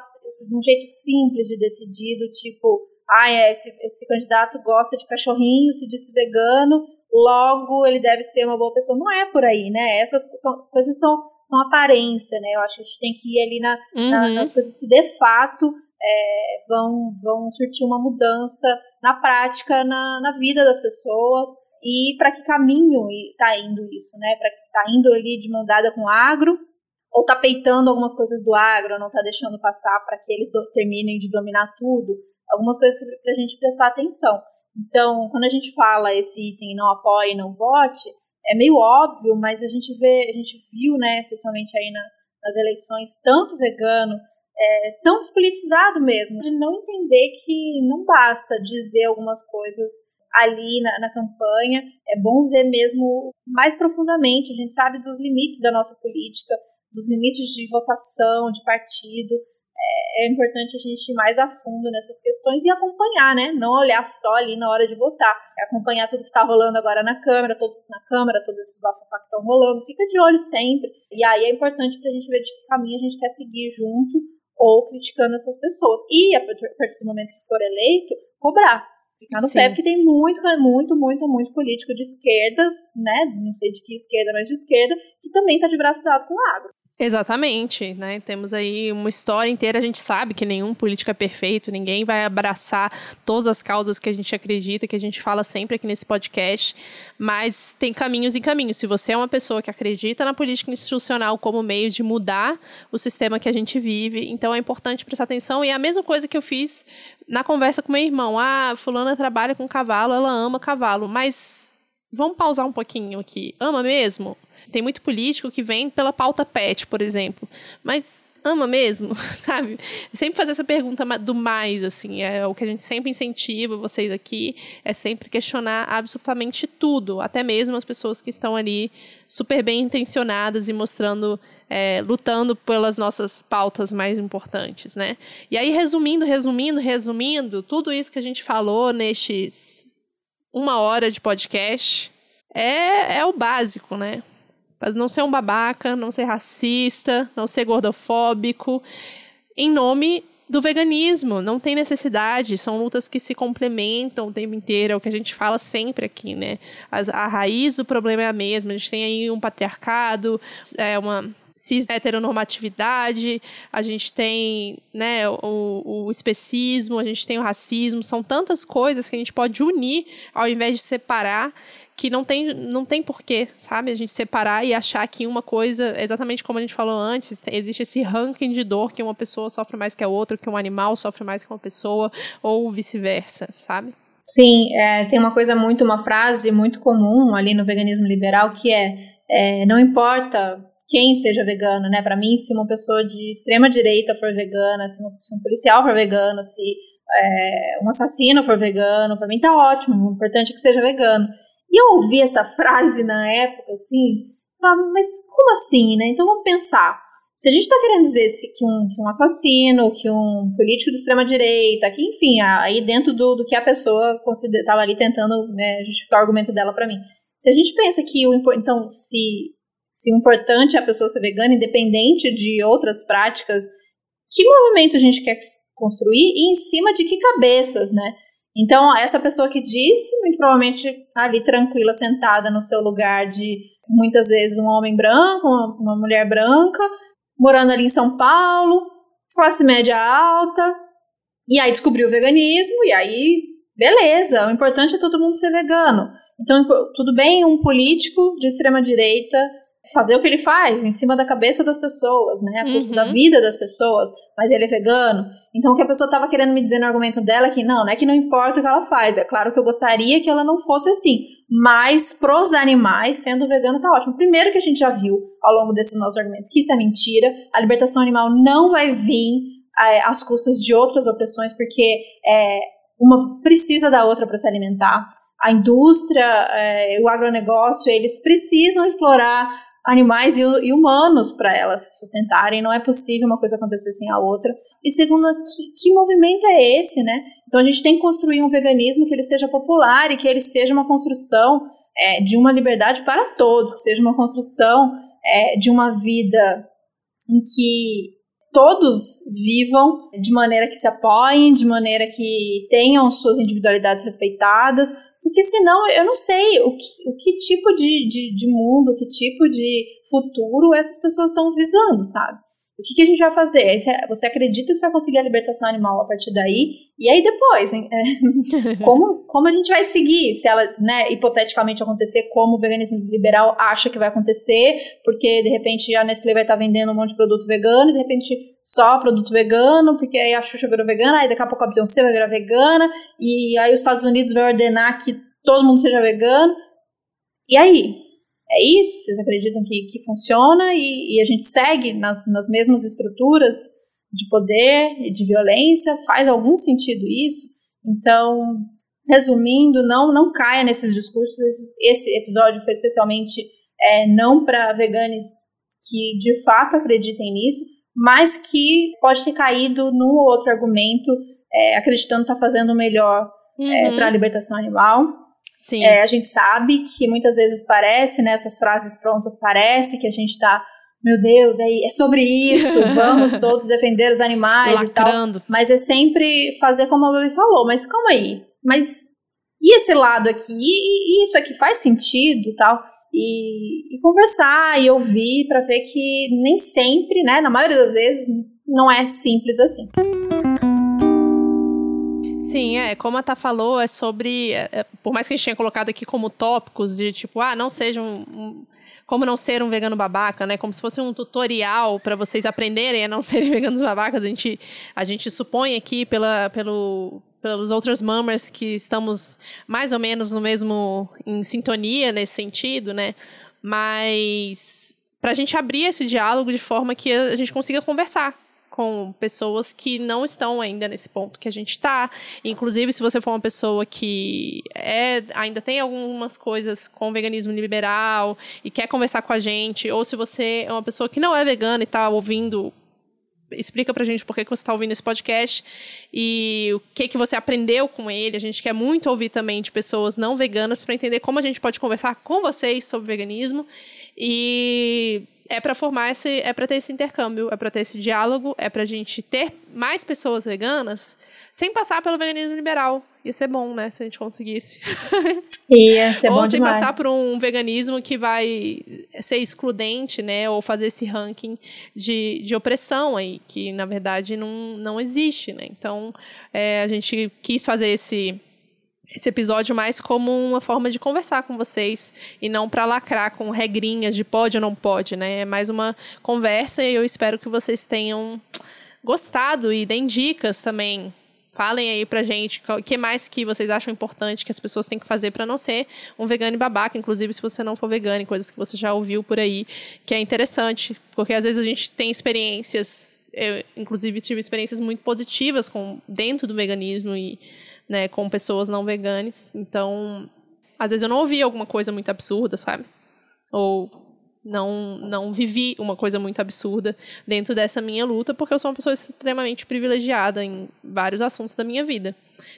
um jeito simples de decidir, do tipo, ah, é, esse, esse candidato gosta de cachorrinho, se disse vegano, logo ele deve ser uma boa pessoa. Não é por aí, né? Essas são, coisas são, são aparência, né? Eu acho que a gente tem que ir ali na, uhum. na, nas coisas que de fato é, vão, vão surtir uma mudança na prática, na, na vida das pessoas e para que caminho está indo isso, né? Para que está indo ali de mão dada com o agro ou está peitando algumas coisas do agro, não está deixando passar para que eles do, terminem de dominar tudo. Algumas coisas para a gente prestar atenção. Então, quando a gente fala esse item não apoie, não vote, é meio óbvio, mas a gente vê, a gente viu, né, especialmente aí na, nas eleições, tanto vegano, é, tão despolitizado mesmo, de não entender que não basta dizer algumas coisas ali na, na, campanha. É bom ver mesmo mais profundamente. A gente sabe dos limites da nossa política, dos limites de votação, de partido. É, é importante a gente ir mais a fundo nessas questões e acompanhar, né? Não olhar só ali na hora de votar. É acompanhar tudo que está rolando agora na Câmara, todo, na Câmara, todos esses bafafá que estão rolando. Fica de olho sempre. E aí é importante para a gente ver de que caminho a gente quer seguir junto ou criticando essas pessoas. E a partir do momento que for eleito, cobrar ficar no Sim. pé, porque tem muito, muito, muito, muito político de esquerdas, né? Não sei de que esquerda, mas de esquerda, que também está de braço dado com o agro. Exatamente, né? Temos aí uma história inteira, a gente sabe que nenhum político é perfeito, ninguém vai abraçar todas as causas que a gente acredita, que a gente fala sempre aqui nesse podcast, mas tem caminhos e caminhos. Se você é uma pessoa que acredita na política institucional como meio de mudar o sistema que a gente vive, então é importante prestar atenção. E a mesma coisa que eu fiz na conversa com meu irmão. Ah, fulana trabalha com cavalo, ela ama cavalo, mas vamos pausar um pouquinho aqui. Ama mesmo? Tem muito político que vem pela pauta pet, por exemplo. Mas ama mesmo, *laughs* sabe? Sempre fazer essa pergunta do mais, assim, é o que a gente sempre incentiva vocês aqui, é sempre questionar absolutamente tudo, até mesmo as pessoas que estão ali super bem intencionadas e mostrando, é, lutando pelas nossas pautas mais importantes, né? E aí, resumindo, resumindo, resumindo, tudo isso que a gente falou nestes uma hora de podcast é, é o básico, né? Não ser um babaca, não ser racista, não ser gordofóbico, em nome do veganismo. Não tem necessidade, são lutas que se complementam o tempo inteiro, é o que a gente fala sempre aqui, né? As, a raiz do problema é a mesma. A gente tem aí um patriarcado, é uma cis heteronormatividade, a gente tem né, o, o especismo, a gente tem o racismo, são tantas coisas que a gente pode unir ao invés de separar que não tem, não tem porquê, sabe? A gente separar e achar que uma coisa, exatamente como a gente falou antes, existe esse ranking de dor que uma pessoa sofre mais que a outra, que um animal sofre mais que uma pessoa, ou vice-versa, sabe? Sim, é, tem uma coisa muito, uma frase muito comum ali no veganismo liberal que é, é não importa quem seja vegano, né? Para mim, se uma pessoa de extrema direita for vegana, se, se um policial for vegano, se é, um assassino for vegano, para mim tá ótimo. O importante é que seja vegano. E eu ouvi essa frase na época, assim, falava, mas como assim, né? Então vamos pensar. Se a gente está querendo dizer que um, que um assassino, que um político de extrema-direita, que enfim, aí dentro do, do que a pessoa estava ali tentando né, justificar o argumento dela para mim. Se a gente pensa que o então se, se o importante é a pessoa ser vegana, independente de outras práticas, que movimento a gente quer construir e em cima de que cabeças, né? Então, essa pessoa que disse, muito provavelmente ali tranquila, sentada no seu lugar de muitas vezes um homem branco, uma, uma mulher branca, morando ali em São Paulo, classe média alta, e aí descobriu o veganismo, e aí, beleza, o importante é todo mundo ser vegano. Então, tudo bem um político de extrema direita fazer o que ele faz em cima da cabeça das pessoas, né? A custo uhum. da vida das pessoas, mas ele é vegano. Então o que a pessoa estava querendo me dizer no argumento dela é que não, não é que não importa o que ela faz. É claro que eu gostaria que ela não fosse assim. Mas pros animais, sendo vegano tá ótimo. Primeiro que a gente já viu ao longo desses nossos argumentos que isso é mentira. A libertação animal não vai vir é, às custas de outras opressões, porque é, uma precisa da outra para se alimentar. A indústria, é, o agronegócio, eles precisam explorar animais e, e humanos para elas se sustentarem. Não é possível uma coisa acontecer sem a outra. E segundo, que, que movimento é esse, né? Então a gente tem que construir um veganismo que ele seja popular e que ele seja uma construção é, de uma liberdade para todos, que seja uma construção é, de uma vida em que todos vivam de maneira que se apoiem, de maneira que tenham suas individualidades respeitadas, porque senão eu não sei o que, o que tipo de, de, de mundo, que tipo de futuro essas pessoas estão visando, sabe? O que, que, a gente vai fazer? Você acredita que você vai conseguir a libertação animal a partir daí? E aí depois? É, *laughs* como, como a gente vai seguir? Se ela, né, hipoteticamente acontecer, como o veganismo liberal acha que vai acontecer, porque de repente a Nestlé vai estar vendendo um monte de produto vegano, e de repente só produto vegano, porque aí a Xuxa virou vegana, aí daqui a pouco a Beyoncé vai virar vegana, e aí os Estados Unidos vai ordenar que todo mundo seja vegano. E aí? É isso? Vocês acreditam que, que funciona e, e a gente segue nas, nas mesmas estruturas de poder e de violência? Faz algum sentido isso? Então, resumindo, não, não caia nesses discursos. Esse, esse episódio foi especialmente é, não para veganes que de fato acreditem nisso, mas que pode ter caído num ou outro argumento, é, acreditando estar tá fazendo o melhor é, uhum. é, para a libertação animal. Sim. É, a gente sabe que muitas vezes parece, né, essas frases prontas parece que a gente está meu Deus, é, é sobre isso, *laughs* vamos todos defender os animais Lacrando. e tal. Mas é sempre fazer como a Babi falou, mas calma aí, mas e esse lado aqui? E, e isso aqui faz sentido tal? E, e conversar e ouvir para ver que nem sempre, né, na maioria das vezes, não é simples assim. Sim, é, como a Tá falou, é sobre. É, é, por mais que a gente tenha colocado aqui como tópicos de tipo, ah, não sejam. Um, como não ser um vegano babaca, né? Como se fosse um tutorial para vocês aprenderem a não *laughs* serem veganos babacas. A gente, a gente supõe aqui pela, pelo, pelos outros mammers que estamos mais ou menos no mesmo em sintonia nesse sentido, né? Mas para a gente abrir esse diálogo de forma que a gente consiga conversar, com pessoas que não estão ainda nesse ponto que a gente está. Inclusive, se você for uma pessoa que é, ainda tem algumas coisas com veganismo liberal e quer conversar com a gente, ou se você é uma pessoa que não é vegana e está ouvindo explica pra gente por que, que você está ouvindo esse podcast e o que que você aprendeu com ele. A gente quer muito ouvir também de pessoas não veganas para entender como a gente pode conversar com vocês sobre veganismo. E é para formar esse, é para ter esse intercâmbio, é para ter esse diálogo, é pra gente ter mais pessoas veganas sem passar pelo veganismo liberal. Ia ser bom, né, se a gente conseguisse. *laughs* Ia ser ou bom sem demais. passar por um veganismo que vai ser excludente, né, ou fazer esse ranking de, de opressão aí, que na verdade não, não existe, né. Então, é, a gente quis fazer esse esse episódio mais como uma forma de conversar com vocês e não para lacrar com regrinhas de pode ou não pode, né? É mais uma conversa e eu espero que vocês tenham gostado e deem dicas também. Falem aí pra gente o que mais que vocês acham importante que as pessoas têm que fazer para não ser um vegano e babaca, inclusive se você não for vegano, coisas que você já ouviu por aí, que é interessante, porque às vezes a gente tem experiências, eu inclusive tive experiências muito positivas com dentro do veganismo e né, com pessoas não veganas. Então, às vezes eu não ouvi alguma coisa muito absurda, sabe? Ou não não vivi uma coisa muito absurda dentro dessa minha luta, porque eu sou uma pessoa extremamente privilegiada em vários assuntos da minha vida.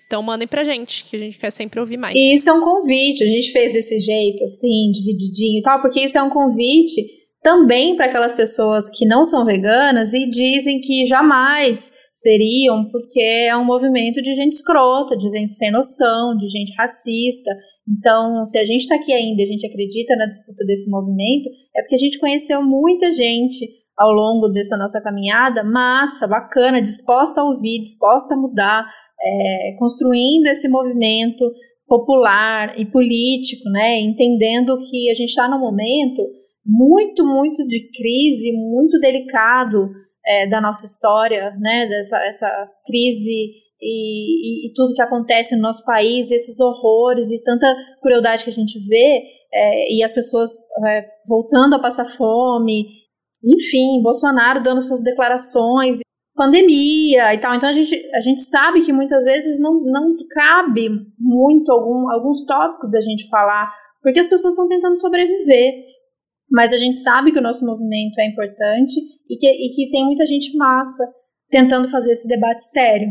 Então mandem pra gente, que a gente quer sempre ouvir mais. E isso é um convite, a gente fez desse jeito, assim, divididinho e tal, porque isso é um convite também para aquelas pessoas que não são veganas e dizem que jamais seriam, porque é um movimento de gente escrota, de gente sem noção, de gente racista. Então, se a gente está aqui ainda, a gente acredita na disputa desse movimento, é porque a gente conheceu muita gente ao longo dessa nossa caminhada, massa, bacana, disposta a ouvir, disposta a mudar, é, construindo esse movimento popular e político, né? Entendendo que a gente está no momento muito, muito de crise, muito delicado é, da nossa história, né? Dessa essa crise e, e, e, tudo que acontece no nosso país, esses horrores e tanta crueldade que a gente vê, é, e as pessoas é, voltando a passar fome, enfim, Bolsonaro dando suas declarações, pandemia e tal. Então a gente, a gente sabe que muitas vezes não, não cabe muito algum, alguns tópicos da gente falar, porque as pessoas estão tentando sobreviver. Mas a gente sabe que o nosso movimento é importante e que, e que tem muita gente massa tentando fazer esse debate sério.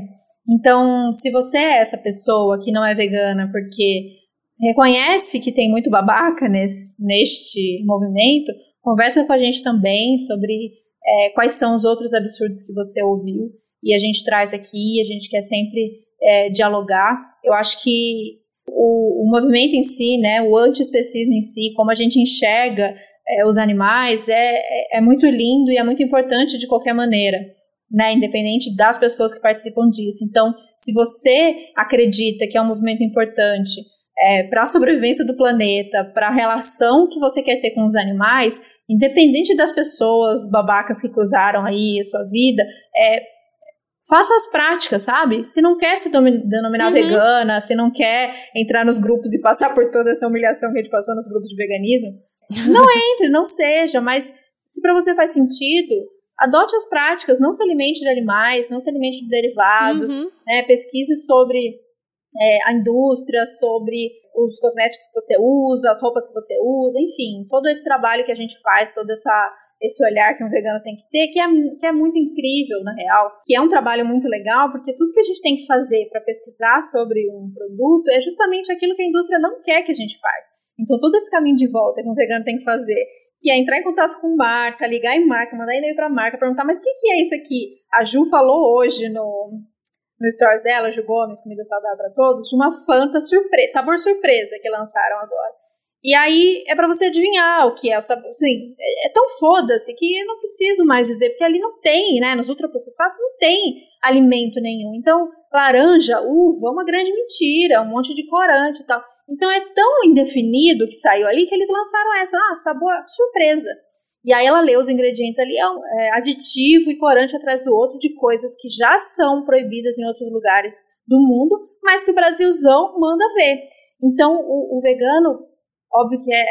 Então, se você é essa pessoa que não é vegana porque reconhece que tem muito babaca nesse, neste movimento, conversa com a gente também sobre é, quais são os outros absurdos que você ouviu e a gente traz aqui, a gente quer sempre é, dialogar. Eu acho que o, o, movimento em si, né, o antiespecismo em si, como a gente enxerga é, os animais, é, é, é muito lindo e é muito importante de qualquer maneira né, independente das pessoas que participam disso. Então, se você acredita que é um movimento importante é, para a sobrevivência do planeta, para a relação que você quer ter com os animais, independente das pessoas babacas que cruzaram aí a sua vida, é, faça as práticas, sabe? Se não quer se denominar uhum. vegana, se não quer entrar nos grupos e passar por toda essa humilhação que a gente passou nos grupos de veganismo, não entre, não seja, mas se para você faz sentido, adote as práticas, não se alimente de animais, não se alimente de derivados, uhum. né? pesquise sobre é, a indústria, sobre os cosméticos que você usa, as roupas que você usa, enfim, todo esse trabalho que a gente faz, todo essa, esse olhar que um vegano tem que ter, que é, que é muito incrível, na real, que é um trabalho muito legal, porque tudo que a gente tem que fazer para pesquisar sobre um produto é justamente aquilo que a indústria não quer que a gente faz. Então, todo esse caminho de volta que um vegano tem que fazer que é entrar em contato com marca, ligar em marca, mandar e-mail para marca, perguntar, mas o que, que é isso aqui? A Ju falou hoje no, no stories dela, Ju Gomes, Comida Saudável para Todos, de uma Fanta surpresa, sabor surpresa que lançaram agora. E aí é para você adivinhar o que é o sabor. Assim, é, é tão foda-se que eu não preciso mais dizer, porque ali não tem, né? Nos ultraprocessados não tem alimento nenhum. Então, laranja, uva, uma grande mentira, um monte de corante e tal. Então é tão indefinido que saiu ali que eles lançaram essa, ah, sabor surpresa. E aí ela lê os ingredientes ali, é, é aditivo e corante atrás do outro de coisas que já são proibidas em outros lugares do mundo, mas que o Brasilzão manda ver. Então o, o vegano, óbvio que é,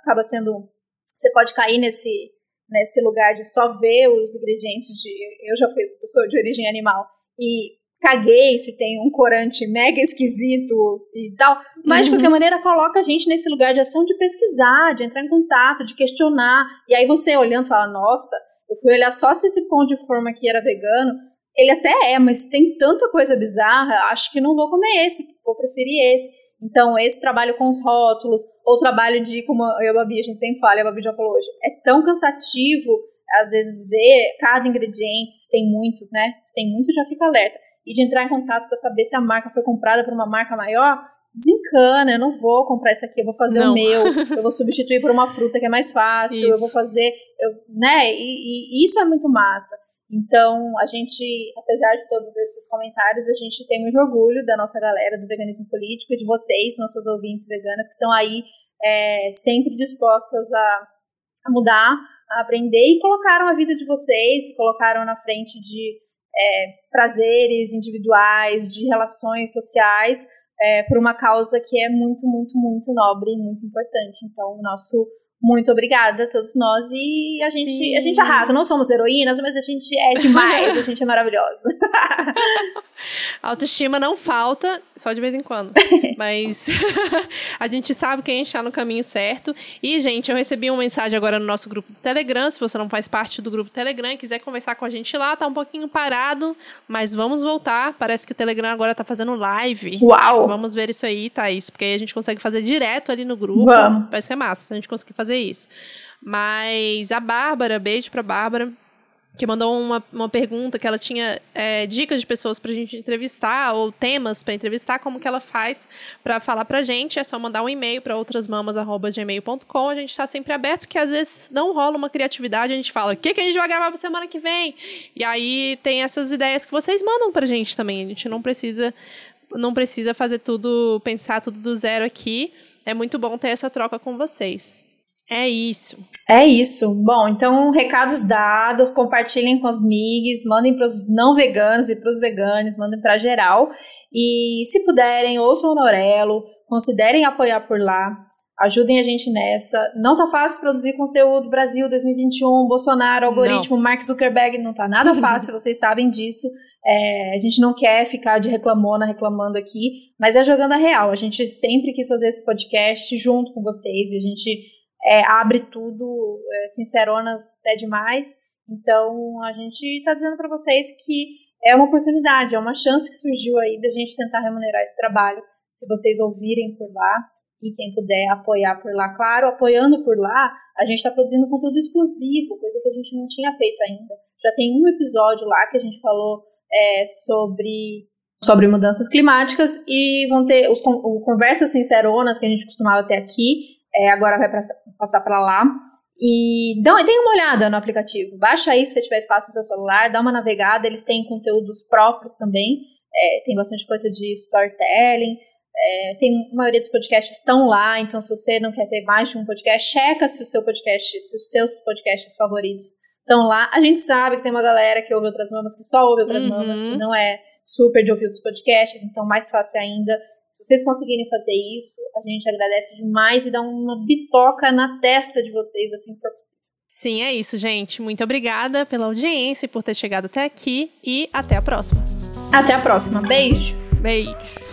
acaba sendo, você pode cair nesse nesse lugar de só ver os ingredientes de, eu já fui pessoa de origem animal e caguei se tem um corante mega esquisito e tal. Mas, uhum. de qualquer maneira, coloca a gente nesse lugar de ação de pesquisar, de entrar em contato, de questionar. E aí você olhando fala, nossa, eu fui olhar só se esse pão de forma aqui era vegano. Ele até é, mas tem tanta coisa bizarra, acho que não vou comer esse, vou preferir esse. Então, esse trabalho com os rótulos, ou trabalho de, como eu e a Babi, a gente sempre fala, e a Babi já falou hoje, é tão cansativo, às vezes, ver cada ingrediente, se tem muitos, né? Se tem muitos, já fica alerta e de entrar em contato para saber se a marca foi comprada por uma marca maior, desencana, eu não vou comprar isso aqui, eu vou fazer não. o meu, *laughs* eu vou substituir por uma fruta que é mais fácil, isso. eu vou fazer, eu, né? E, e, isso é muito massa. Então, a gente, apesar de todos esses comentários, a gente tem muito orgulho da nossa galera do veganismo político e de vocês, nossas ouvintes veganas, que estão aí é, sempre dispostas a, a mudar, a aprender e colocaram a vida de vocês, colocaram na frente de é, prazeres individuais, de relações sociais, é, por uma causa que é muito, muito, muito nobre e muito importante. Então, o nosso muito obrigada a todos nós e a gente, a gente arrasa. Não somos heroínas, mas a gente é demais, *laughs* a gente é maravilhosa. *laughs* Autoestima não falta, só de vez em quando. *laughs* Mas *laughs* a gente sabe que a gente está no caminho certo. E, gente, eu recebi uma mensagem agora no nosso grupo do Telegram. Se você não faz parte do grupo Telegram e quiser conversar com a gente lá, tá um pouquinho parado, mas vamos voltar. Parece que o Telegram agora tá fazendo live. Uau! Vamos ver isso aí, Thaís, porque aí a gente consegue fazer direto ali no grupo. Vamos. Vai ser massa se a gente conseguir fazer isso. Mas a Bárbara, beijo pra Bárbara que mandou uma, uma pergunta que ela tinha é, dicas de pessoas para a gente entrevistar ou temas para entrevistar, como que ela faz para falar para a gente. É só mandar um e-mail para outrasmamas@gmail.com. A gente está sempre aberto, porque às vezes não rola uma criatividade. A gente fala, o que, que a gente vai gravar para semana que vem? E aí tem essas ideias que vocês mandam para a gente também. A gente não precisa, não precisa fazer tudo, pensar tudo do zero aqui. É muito bom ter essa troca com vocês. É isso. É isso. Bom, então, recados dados, compartilhem com as migs, mandem para os não veganos e para os veganos, mandem para geral. E se puderem, ouçam o Norelo, considerem apoiar por lá. Ajudem a gente nessa. Não tá fácil produzir conteúdo Brasil 2021, Bolsonaro, algoritmo, não. Mark Zuckerberg, não tá nada *laughs* fácil, vocês sabem disso. É, a gente não quer ficar de reclamona reclamando aqui, mas é jogando a real. A gente sempre quis fazer esse podcast junto com vocês e a gente é, abre tudo, é, sinceronas até demais. Então a gente tá dizendo para vocês que é uma oportunidade, é uma chance que surgiu aí da gente tentar remunerar esse trabalho. Se vocês ouvirem por lá, e quem puder apoiar por lá, claro, apoiando por lá, a gente está produzindo conteúdo exclusivo, coisa que a gente não tinha feito ainda. Já tem um episódio lá que a gente falou é, sobre sobre mudanças climáticas e vão ter os o, conversas sinceronas que a gente costumava ter aqui, é, agora vai pra, passar para lá. E dá, dê uma olhada no aplicativo. Baixa aí se você tiver espaço no seu celular, dá uma navegada. Eles têm conteúdos próprios também. É, tem bastante coisa de storytelling. É, tem a maioria dos podcasts estão lá, então se você não quer ter mais de um podcast, checa se o seu podcast, se os seus podcasts favoritos estão lá. A gente sabe que tem uma galera que ouve outras mamas, que só ouve outras uhum. mamas, que não é super de ouvir outros podcasts, então mais fácil ainda. Se vocês conseguirem fazer isso, a gente agradece demais e dá uma bitoca na testa de vocês, assim que for possível. Sim, é isso, gente. Muito obrigada pela audiência e por ter chegado até aqui e até a próxima. Até a próxima. Beijo. Beijo.